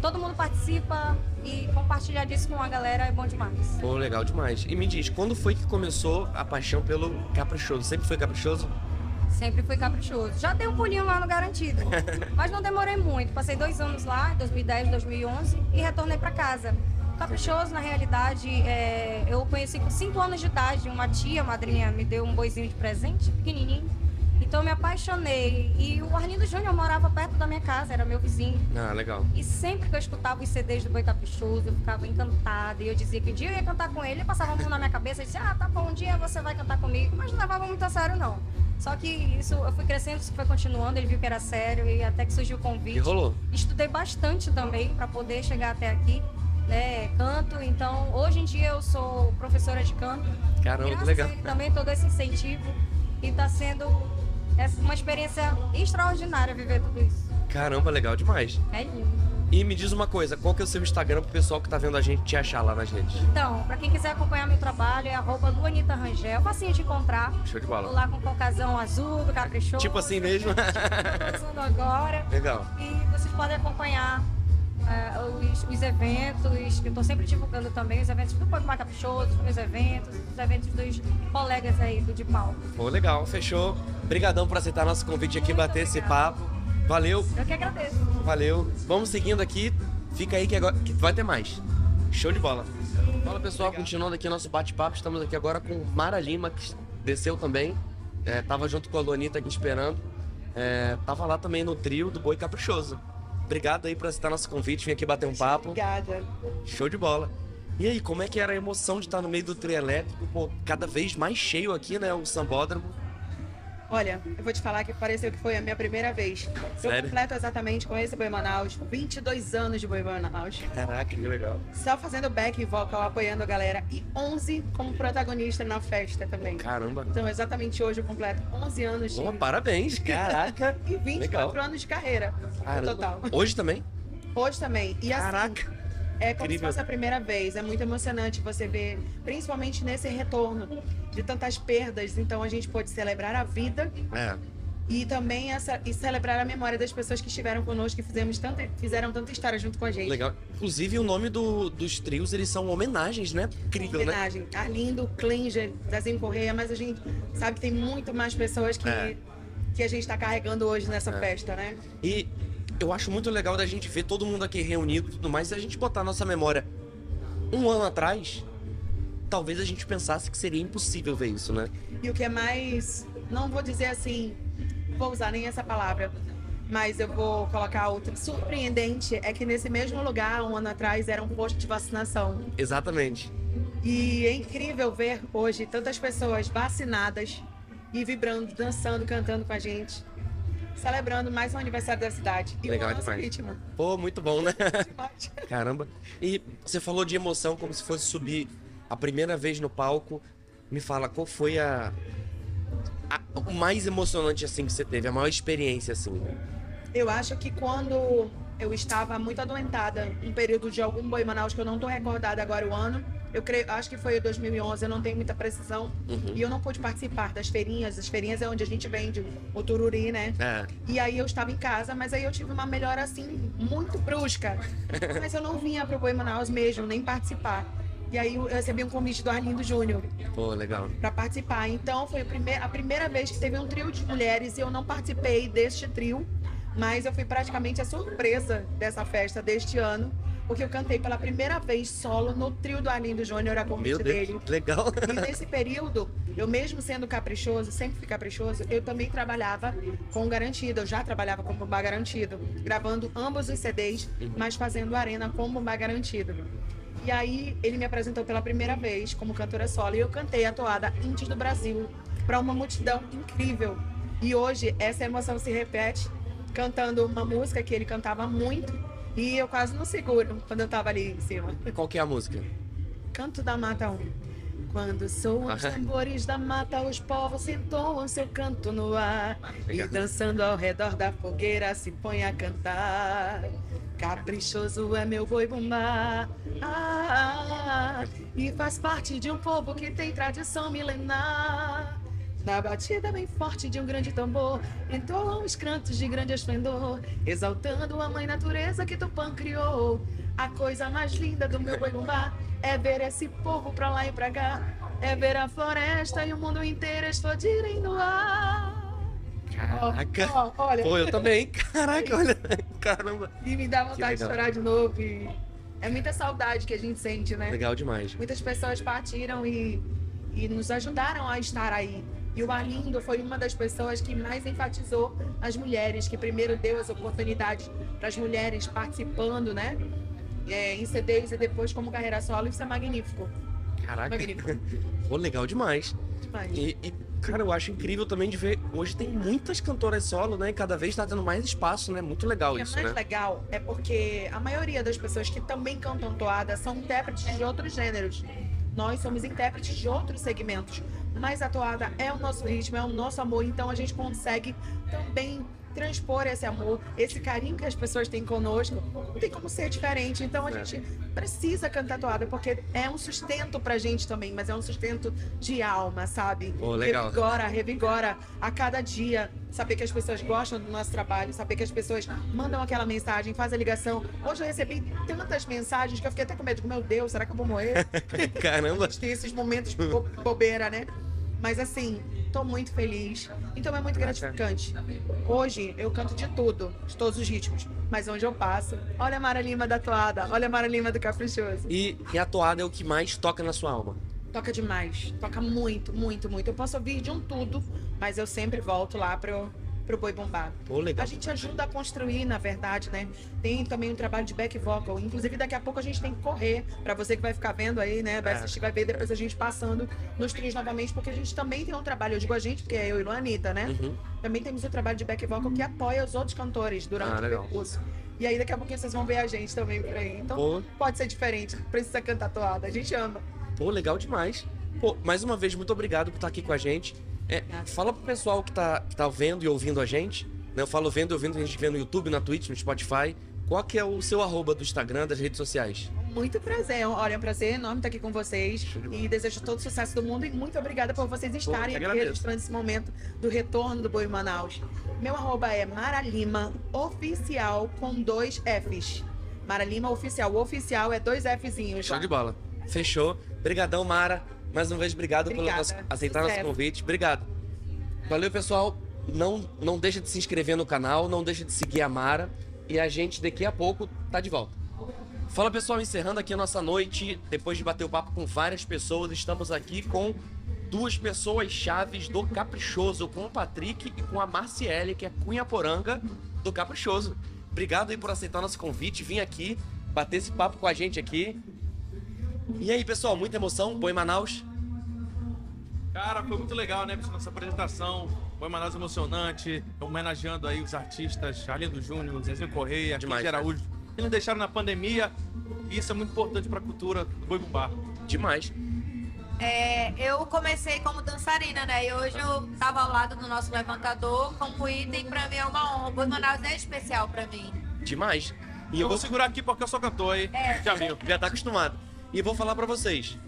todo mundo participa e compartilhar disso com a galera é bom demais. Pô, legal demais. E me diz, quando foi que começou a paixão pelo caprichoso? Sempre foi caprichoso? Sempre fui caprichoso. Já dei um pulinho lá no Garantido, mas não demorei muito. Passei dois anos lá, 2010, 2011, e retornei para casa. Caprichoso, na realidade, é, eu conheci com 5 anos de idade. Uma tia, madrinha, me deu um boizinho de presente, pequenininho. Então eu me apaixonei. E o Arlindo Júnior morava perto da minha casa, era meu vizinho. Ah, legal. E sempre que eu escutava os CDs do Boi Caprichoso, eu ficava encantada. E eu dizia que um dia eu ia cantar com ele. Ele passava a mão na minha cabeça e dizia, ah, tá bom, um dia você vai cantar comigo. Mas não levava muito a sério, não. Só que isso, eu fui crescendo, isso foi continuando, ele viu que era sério e até que surgiu o convite. E rolou. Estudei bastante também para poder chegar até aqui, né? Canto, então hoje em dia eu sou professora de canto. Caramba, que legal. também todo esse incentivo e está sendo essa- uma experiência extraordinária viver tudo isso. Caramba, legal demais. É lindo. E me diz uma coisa, qual que é o seu Instagram pro pessoal que tá vendo a gente te achar lá nas redes? Então, para quem quiser acompanhar meu trabalho, é arroba Luanita Rangel, facinho de encontrar. Show de Tô bola. lá com o cocazão azul, do caprichoso. Tipo assim mesmo? Tô usando agora. legal. E vocês podem acompanhar eh, os, os eventos, que eu tô sempre divulgando também, os eventos do Pode Mais Caprichoso, os meus eventos, os eventos dos colegas aí do de palco. Pô, legal, fechou. Obrigadão por aceitar nosso convite aqui, Muito bater esse obrigada. papo. Valeu, Eu que agradeço. valeu. Vamos seguindo aqui. Fica aí que agora que vai ter mais. Show de bola. Fala pessoal, continuando aqui nosso bate-papo. Estamos aqui agora com Mara Lima, que desceu também. É, tava junto com a Luanita aqui esperando. É, tava lá também no trio do Boi Caprichoso. Obrigado aí por aceitar nosso convite, vim aqui bater um papo. Obrigada. Show de bola. E aí, como é que era a emoção de estar no meio do trio elétrico? Pô, cada vez mais cheio aqui, né? O sambódromo. Olha, eu vou te falar que pareceu que foi a minha primeira vez. Eu Sério? completo exatamente com esse Boi Manaus, 22 anos de Boi Manaus. Caraca, que legal. Só fazendo back vocal, apoiando a galera. E 11 como protagonista na festa também. Caramba. Então, exatamente hoje eu completo 11 anos de... Pô, parabéns. Caraca. E 24 Legal. anos de carreira no Caramba. total. Hoje também? Hoje também. E assim, Caraca. É como Incrível. se fosse a primeira vez. É muito emocionante você ver, principalmente nesse retorno de tantas perdas. Então a gente pôde celebrar a vida É. e também essa, e celebrar a memória das pessoas que estiveram conosco, que fizemos tanta, fizeram tanta história junto com a gente. Legal. Inclusive, o nome do- dos trios, eles são homenagens, né? Incrível, né? Homenagem. Arlindo, Klinger, Zezinho Correia, mas a gente sabe que tem muito mais pessoas que, É. que a gente está carregando hoje nessa É. festa, né? E eu acho muito legal da gente ver todo mundo aqui reunido e tudo mais, e a gente botar a nossa memória um ano atrás, talvez a gente pensasse que seria impossível ver isso, né? E o que é mais, não vou dizer assim, vou usar nem essa palavra, mas eu vou colocar outra. Surpreendente é que nesse mesmo lugar, um ano atrás, era um posto de vacinação. Exatamente. E é incrível ver hoje tantas pessoas vacinadas e vibrando, dançando, cantando com a gente, celebrando mais um aniversário da cidade. E Legal demais. ritmo. Pô, muito bom, né? Caramba. E você falou de emoção como se fosse subir a primeira vez no palco. Me fala, qual foi a, a- o mais emocionante assim que você teve, a maior experiência assim? Eu acho que quando eu estava muito adoentada, um período de algum boi Manaus que eu não estou recordada agora o ano, eu creio, acho que foi 2011, eu não tenho muita precisão, Uhum. e eu não pude participar das feirinhas. As feirinhas é onde a gente vende o tururi, né? É, E aí eu estava em casa, mas aí eu tive uma melhora assim muito brusca. mas eu não vinha pro Boi Manaus mesmo, nem participar. E aí eu recebi um convite do Arlindo Júnior pô, legal. para participar. Então foi prime- a primeira vez que teve um trio de mulheres e eu não participei deste trio, mas eu fui praticamente a surpresa dessa festa deste ano, porque eu cantei pela primeira vez solo no trio do Arlindo Júnior, a convite dele. legal. E nesse período, eu mesmo sendo caprichoso, sempre fui caprichoso, eu também trabalhava com Garantido. Eu já trabalhava com Bumbá Garantido, gravando ambos os CDs, mas fazendo arena com Bumbá Garantido. E aí ele me apresentou pela primeira vez como cantora solo e eu cantei a toada Índios do Brasil para uma multidão incrível. E hoje essa emoção se repete cantando uma música que ele cantava muito e eu quase não seguro quando eu tava ali em cima. Qual que é a música? Canto da Mata 1. Quando soam os tambores da mata, os povos entoam seu canto no ar. Legal. E dançando ao redor da fogueira se põe a cantar. Caprichoso é meu boi bumbá. Ah, e faz parte de um povo que tem tradição milenar. Na batida bem forte de um grande tambor, entoam os cantos de grande esplendor, exaltando a mãe natureza que Tupã criou. A coisa mais linda do meu boi bumbá é ver esse povo pra lá e pra cá, é ver a floresta e o mundo inteiro explodirem no ar. Caraca. Ó, ó, olha, Pô, eu também. Caraca, olha. Caramba. e me dá vontade de chorar de novo. E é muita saudade que a gente sente, né? Legal demais. Muitas pessoas partiram e, e nos ajudaram a estar aí. E o Arlindo foi uma das pessoas que mais enfatizou as mulheres, que primeiro deu as oportunidades para as mulheres participando, né? É, em CDs e depois como carreira solo. Isso é magnífico. Caraca. Magnífico. Pô, legal demais. Demais. E, e, cara, eu acho incrível também de ver. Hoje tem muitas cantoras solo, né? E cada vez tá tendo mais espaço, né? Muito legal O que é isso, mais né? legal é porque a maioria das pessoas que também cantam toada são intérpretes de outros gêneros. Nós somos intérpretes de outros segmentos. Mas a toada é o nosso ritmo, é o nosso amor, então a gente consegue também transpor esse amor, esse carinho que as pessoas têm conosco. Não tem como ser diferente. Então a É. gente precisa cantar toada, porque é um sustento pra gente também, mas é um sustento de alma, sabe? Pô, legal. Revigora, revigora a cada dia. Saber que as pessoas gostam do nosso trabalho, saber que as pessoas mandam aquela mensagem, fazem a ligação. Hoje eu recebi tantas mensagens que eu fiquei até com medo. Meu Deus, será que eu vou morrer? Caramba. A gente tem esses momentos bo- bobeira, né? Mas assim, tô muito feliz. Então é muito gratificante. Hoje eu canto de tudo, de todos os ritmos. Mas onde eu passo, olha a Mara Lima da toada, olha a Mara Lima do Caprichoso. E, e a toada é o que mais toca na sua alma. Toca demais. Toca muito, muito, muito. Eu posso ouvir de um tudo, mas eu sempre volto lá pro, pro boi bombar. A gente ajuda a construir, na verdade, né? Tem também um trabalho de back vocal. Inclusive, daqui a pouco a gente tem que correr. Pra você que vai ficar vendo aí, né? Vai É. assistir, vai ver depois a gente passando nos trios novamente, porque a gente também tem um trabalho. Eu digo a gente, porque é eu e Luanita, né? Uhum. Também temos o trabalho de back vocal que apoia os outros cantores durante Ah, o percurso. E aí, daqui a pouquinho vocês vão ver a gente também por aí. Então, Pô. pode ser diferente. Precisa cantar toada. A gente ama. Pô, legal demais. Pô, mais uma vez, muito obrigado por estar aqui com a gente. É, fala pro pessoal que tá, que tá vendo e ouvindo a gente. Né? Eu falo vendo e ouvindo, a gente vê no YouTube, na Twitch, no Spotify. Qual que é o seu arroba do Instagram, das redes sociais? Muito prazer. Olha, é um prazer enorme estar aqui com vocês. E desejo todo o sucesso do mundo. E muito obrigada por vocês estarem aqui registrando esse momento do retorno do Boi Manaus. Meu arroba é Maralima Oficial com dois Fs. Maralima Oficial. O oficial é dois Fzinhos. Show de bola. Fechou. Obrigadão, Mara. Mais uma vez, obrigado por nosso- aceitar nosso Sucesso. convite. Obrigado. Valeu, pessoal. Não, não deixa de se inscrever no canal, não deixa de seguir a Mara. E a gente, daqui a pouco, tá de volta. Fala, pessoal. Encerrando aqui a nossa noite. Depois de bater o papo com várias pessoas, estamos aqui com duas pessoas chaves do Caprichoso, com o Patrick e com a Marciele, que é Cunha Poranga do Caprichoso. Obrigado aí por aceitar nosso convite, vir aqui, bater esse papo com a gente aqui. E aí, pessoal, muita emoção? Boi Manaus? Cara, foi muito legal, né, nossa apresentação. Foi Manaus emocionante, homenageando aí os artistas Arlindo Júnior, Zezinho Correia, Demais, Kid Araújo, que nos deixaram na pandemia. E isso é muito importante pra cultura do Boi Bumbá. Demais. É, eu comecei como dançarina, né? E hoje eu tava ao lado do nosso levantador como item, pra mim é uma honra. O Boi Manaus é especial pra mim. Demais. E Eu eu vou vou segurar aqui porque eu sou cantor, hein? É. Já viu? já tá acostumado. E vou falar pra vocês.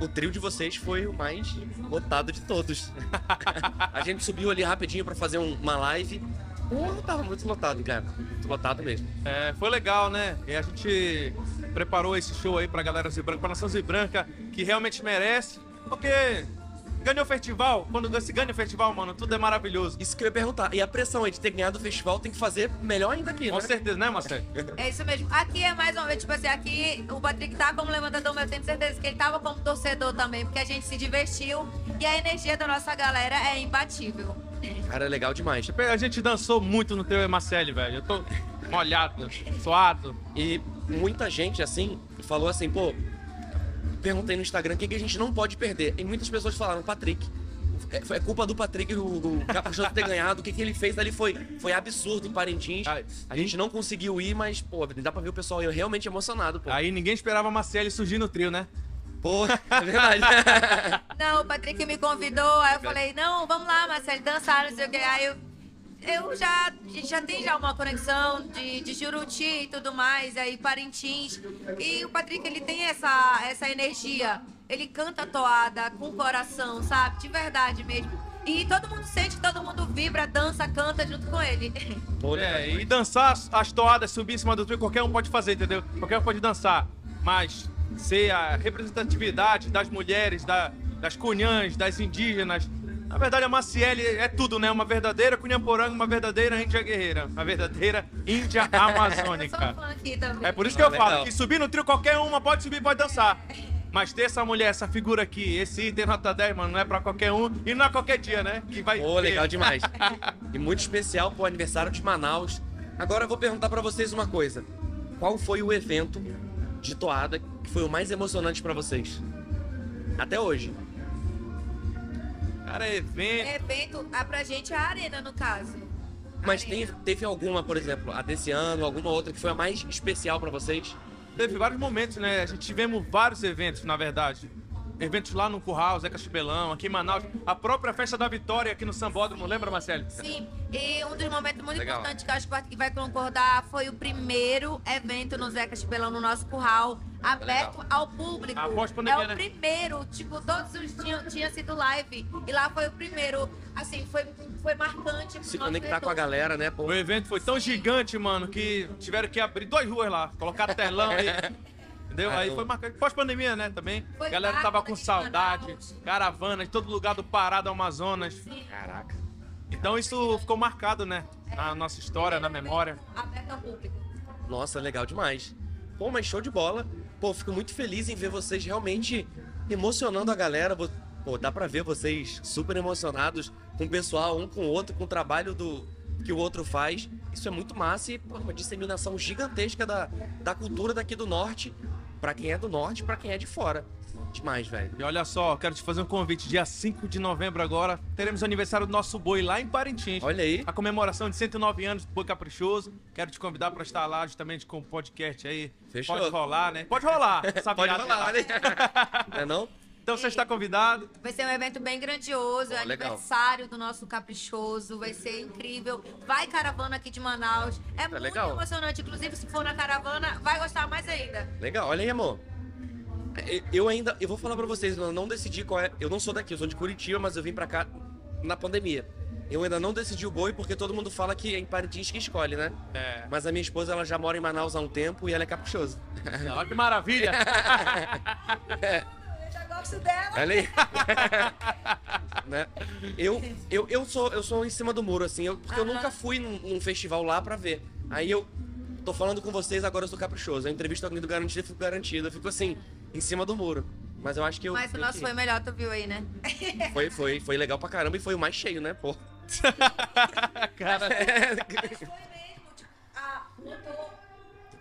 O trio de vocês foi o mais lotado de todos. a gente subiu ali rapidinho pra fazer um- uma live. Porra, tava muito lotado, cara. Muito lotado mesmo. É, foi legal, né? E a gente preparou esse show aí pra galera Zibranca, pra nação Zibranca, que realmente merece. Porque ganhou o festival, quando se ganha o festival, mano, tudo é maravilhoso. Isso que eu ia perguntar. E a pressão aí de ter ganhado o festival tem que fazer melhor ainda aqui, Com né? certeza, né, Marcelo? É isso mesmo. Aqui é mais uma vez, tipo assim, aqui o Patrick tá como levantador, mas eu tenho certeza que ele tava como torcedor também, porque a gente se divertiu e a energia da nossa galera é imbatível. Cara, é legal demais. A gente dançou muito no teu Marcelo, velho. Eu tô molhado, suado. E muita gente, assim, falou assim, pô, perguntei no Instagram o que, que a gente não pode perder. E muitas pessoas falaram, Patrick. É, foi- culpa do Patrick, o, o Caprichoso ter ganhado. O que, que ele fez ali foi, foi absurdo em Parintins. Ai, A gente não conseguiu ir, mas, pô, dá pra ver o pessoal aí realmente emocionado, pô. Aí ninguém esperava a Marcele surgir no trio, né? Pô, é verdade. Não, o Patrick me convidou, aí eu falei, não, vamos lá, Marcelo, dançar, não sei o que. Aí eu, eu já, a gente já tem já uma conexão de, de Juruti e tudo mais, aí Parintins. E o Patrick, ele tem essa, essa energia. Ele canta toada com o coração, sabe? De verdade mesmo. E todo mundo sente, todo mundo vibra, dança, canta junto com ele. É, e dançar as, as toadas, subir em cima do trio, qualquer um pode fazer, entendeu? Qualquer um pode dançar. Mas ser a representatividade das mulheres, da- das cunhãs, das indígenas. Na verdade, a Maciele é tudo, né? Uma verdadeira cunhamporanga, uma verdadeira índia guerreira. Uma verdadeira índia Eu sou amazônica. fã aqui também. É por isso que Ah, eu falo legal. que subir no trio qualquer uma pode subir, pode dançar. Mas ter essa mulher, essa figura aqui, esse item nota 10, mano, não é pra qualquer um e não é qualquer dia, né? Que vai Pô, ter. legal demais. e muito especial pro aniversário de Manaus. Agora eu vou perguntar pra vocês uma coisa. Qual foi o evento de toada que foi o mais emocionante pra vocês? Até hoje. Cara, é evento. Evento, ah, pra gente é a arena, no caso. Mas tem, teve alguma, por exemplo, a desse ano, alguma outra que foi a mais especial pra vocês? Teve vários momentos, né? A gente tivemos vários eventos, na verdade. Eventos lá no Curral, Zé Castelão, aqui em Manaus. A própria Festa da Vitória aqui no Sambódromo, lembra, Marcelo? Sim, e um dos momentos muito Legal. importantes que eu acho que vai concordar foi o primeiro evento no Zeca Chipelão, no nosso curral, aberto ao público. Após é pandemia, o né? primeiro, tipo, todos os tinham, tinha sido live, e lá foi o primeiro, assim, foi, foi marcante. Se conectar com a galera, né? Pô, O evento foi tão gigante, mano, que tiveram que abrir duas ruas lá, colocar telão aí. Entendeu? Ah, Aí eu- foi marcante. Pós-pandemia, né, também. Foi A galera tava com daqui de saudade, Manaus. caravana de todo lugar do Pará, do Amazonas. Caraca. Então isso ficou marcado, né? Na nossa história, na memória. Aberto ao público. Nossa, legal demais. Pô, mas show de bola. Pô, fico muito feliz em ver vocês realmente emocionando a galera. Pô, dá pra ver vocês super emocionados com o pessoal, um com o outro, com o trabalho do que o outro faz. Isso é muito massa e pô, uma disseminação gigantesca da, da cultura daqui do norte, pra quem é do norte, pra quem é de fora. Demais, velho. E olha só, quero te fazer um convite. Dia 5 de novembro agora, teremos o aniversário do nosso boi lá em Parintins. Olha aí. A comemoração de 109 anos do Boi Caprichoso. Quero te convidar para estar lá justamente com o podcast aí. Fechou. Pode rolar, né? Pode rolar. Pode rolar, né? Não é não? Então você está convidado. Vai ser um evento bem grandioso, é Ó, legal. aniversário do nosso caprichoso, vai ser incrível. Vai caravana aqui de Manaus. É muito legal. emocionante. Inclusive, se for na caravana, vai gostar mais ainda. Legal, olha aí, amor. É, Eu ainda, eu vou falar pra vocês, eu não decidi qual é. Eu não sou daqui, eu sou de Curitiba, mas eu vim pra cá na pandemia. Eu ainda não decidi o boi porque todo mundo fala que é em Parintins que escolhe, né? É. Mas a minha esposa ela já mora em Manaus há um tempo e ela é caprichosa. Olha que maravilha. Eu gosto dela. Olha aí. né? Eu, eu, eu, sou, eu sou em cima do muro, assim, eu- porque eu nunca fui num, num festival lá pra ver. Aí eu tô falando com vocês, agora eu sou caprichoso. A entrevista alguém do Garantido, eu fico garantido. Eu fico assim, em cima do muro. Mas eu acho que eu. Mas o eu nosso que- foi melhor, tu viu aí, né? Foi, foi, foi legal pra caramba e foi o mais cheio, né, pô? Cara, Mas foi mesmo, tipo, ah, botou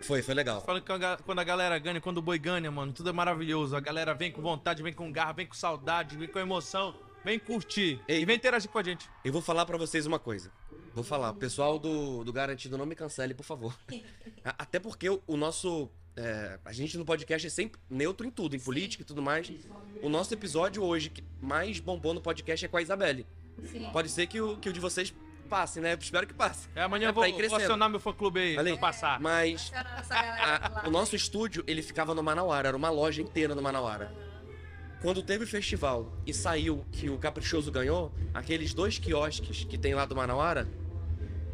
Foi, foi legal. falando que quando a galera ganha, quando o boi ganha, mano, tudo é maravilhoso. A galera vem com vontade, vem com garra, vem com saudade, vem com emoção, vem curtir. Ei. E vem interagir com a gente. Eu vou falar pra vocês uma coisa. Vou falar, pessoal do, do Garantido, não me cancele, por favor. Até porque o, o nosso. é, a gente no podcast é sempre neutro em tudo, em política e tudo mais. O nosso episódio hoje que mais bombou no podcast é com a Isabelle. Sim. Pode ser que o, que o de vocês passe, né? Espero que passe. É, amanhã É eu vou, vou acionar meu fã-clube aí, aí. pra passar. Mas a- o nosso estúdio, ele ficava no Manauara, era uma loja inteira no Manauara. Quando teve o festival e saiu que o Caprichoso ganhou, aqueles dois quiosques que tem lá do Manauara,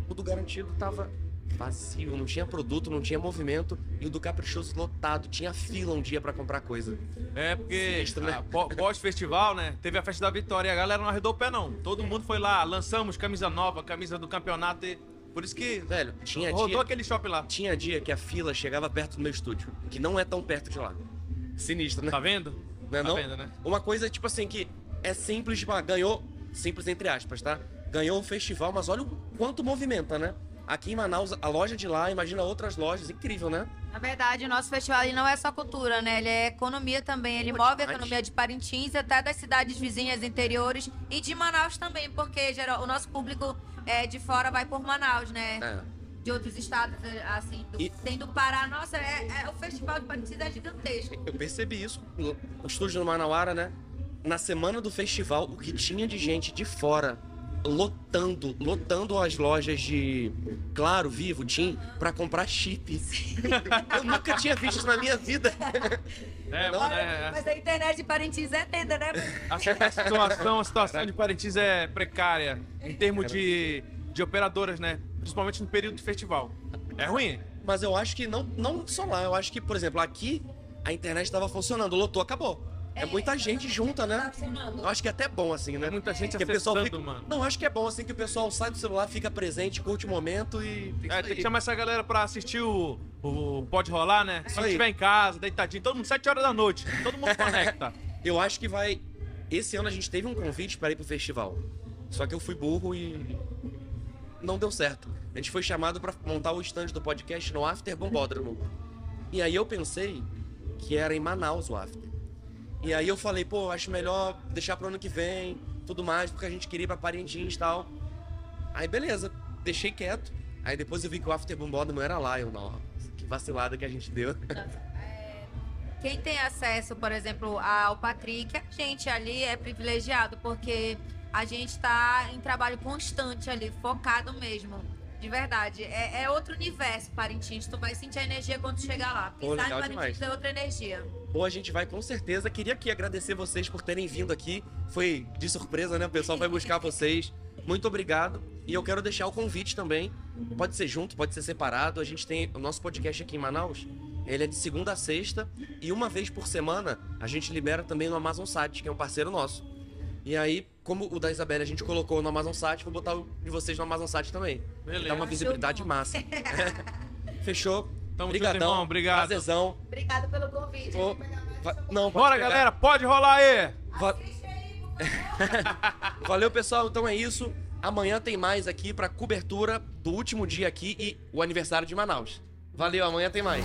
o do Garantido tava vazio, não tinha produto, não tinha movimento, e o do Caprichoso lotado, tinha fila um dia pra comprar coisa. É, porque Sinistro, né? pó- pós-festival, né? Teve a festa da vitória e a galera não arredou o pé, não. Todo mundo foi lá, lançamos camisa nova, camisa do campeonato. E... Por isso que Velho, tinha rodou dia, aquele shopping lá. tinha dia que a fila chegava perto do meu estúdio, que não é tão perto de lá. Sinistro, né? Tá vendo? Não é tá não? vendo, né? Uma coisa, tipo assim, que é simples, ganhou, simples entre aspas, tá? Ganhou o festival, mas olha o quanto movimenta, né? Aqui em Manaus, a loja de lá, imagina outras lojas, incrível, né? Na verdade, o nosso festival ele não é só cultura, né? Ele é economia também. Ele move a economia de Parintins até das cidades vizinhas interiores e de Manaus também, porque geral, o nosso público é, de fora vai por Manaus, né? É. De outros estados, assim, do, E- tem do Pará. Nossa, é, é- o festival de Parintins é gigantesco. Eu percebi isso no no estúdio no Manauara, né? Na semana do festival, o que tinha de gente de fora lotando, lotando as lojas de Claro, Vivo, TIM pra comprar chip. Eu nunca tinha visto isso na minha vida. É, Não, é, Mas a internet de Parintins é tenda, né? a situação, a situação de Parintins é precária em termos de, de operadoras, né? Principalmente no período de festival. É ruim? Mas eu acho que não, não só lá, eu acho que, por exemplo, aqui a internet estava funcionando, lotou, acabou. É muita gente junta, né? Eu acho que é até bom, assim, né? É muita gente que acessando, fica... mano. Não, acho que é bom, assim, que o pessoal sai do celular, fica presente, curte o momento e... É, tem que chamar essa galera pra assistir o, o Pode Rolar, né? Se estiver em casa, deitadinho, todo mundo 7 horas da noite, todo mundo conecta. Eu acho que vai... Esse ano a gente teve um convite para ir pro festival. Só que eu fui burro e... Não deu certo. A gente foi chamado para montar o stand do podcast no After Bombódromo. E aí eu pensei que era em Manaus o After. E aí eu falei, pô, acho melhor deixar pro ano que vem, tudo mais, porque a gente queria ir pra Parintins e tal. Aí beleza, deixei quieto. Aí depois eu vi que o After Bombódromo era lá. Eu, não, que vacilada que a gente deu. Quem tem acesso, por exemplo, ao Patrick, a gente ali é privilegiado, porque a gente está em trabalho constante ali, focado mesmo. De verdade. É, é outro universo, Parintins. Tu vai sentir a energia quando chegar lá. Pô, Pisar em legal Parintins demais. é outra energia. Pô, a gente vai com certeza. Queria aqui agradecer vocês por terem vindo aqui. Foi de surpresa, né? O pessoal vai buscar vocês. Muito obrigado. E eu quero deixar o convite também. Pode ser junto, pode ser separado. A gente tem o nosso podcast aqui em Manaus. Ele é de segunda a sexta. E uma vez por semana a gente libera também no Amazon Sat, que é um parceiro nosso. E aí, como o da Isabelle a gente colocou no Amazon Sat, vou botar o de vocês no Amazon Sat também. Beleza. Dá uma visibilidade massa. Fechou? Tamo junto, Obrigadão. irmão, obrigado. Prazerzão. Obrigada pelo convite. Pô, va- Não, pode Bora, pegar. galera, pode rolar aí! Va- Valeu, pessoal. Então é isso. Amanhã tem mais aqui pra cobertura do último dia aqui e o aniversário de Manaus. Valeu, amanhã tem mais.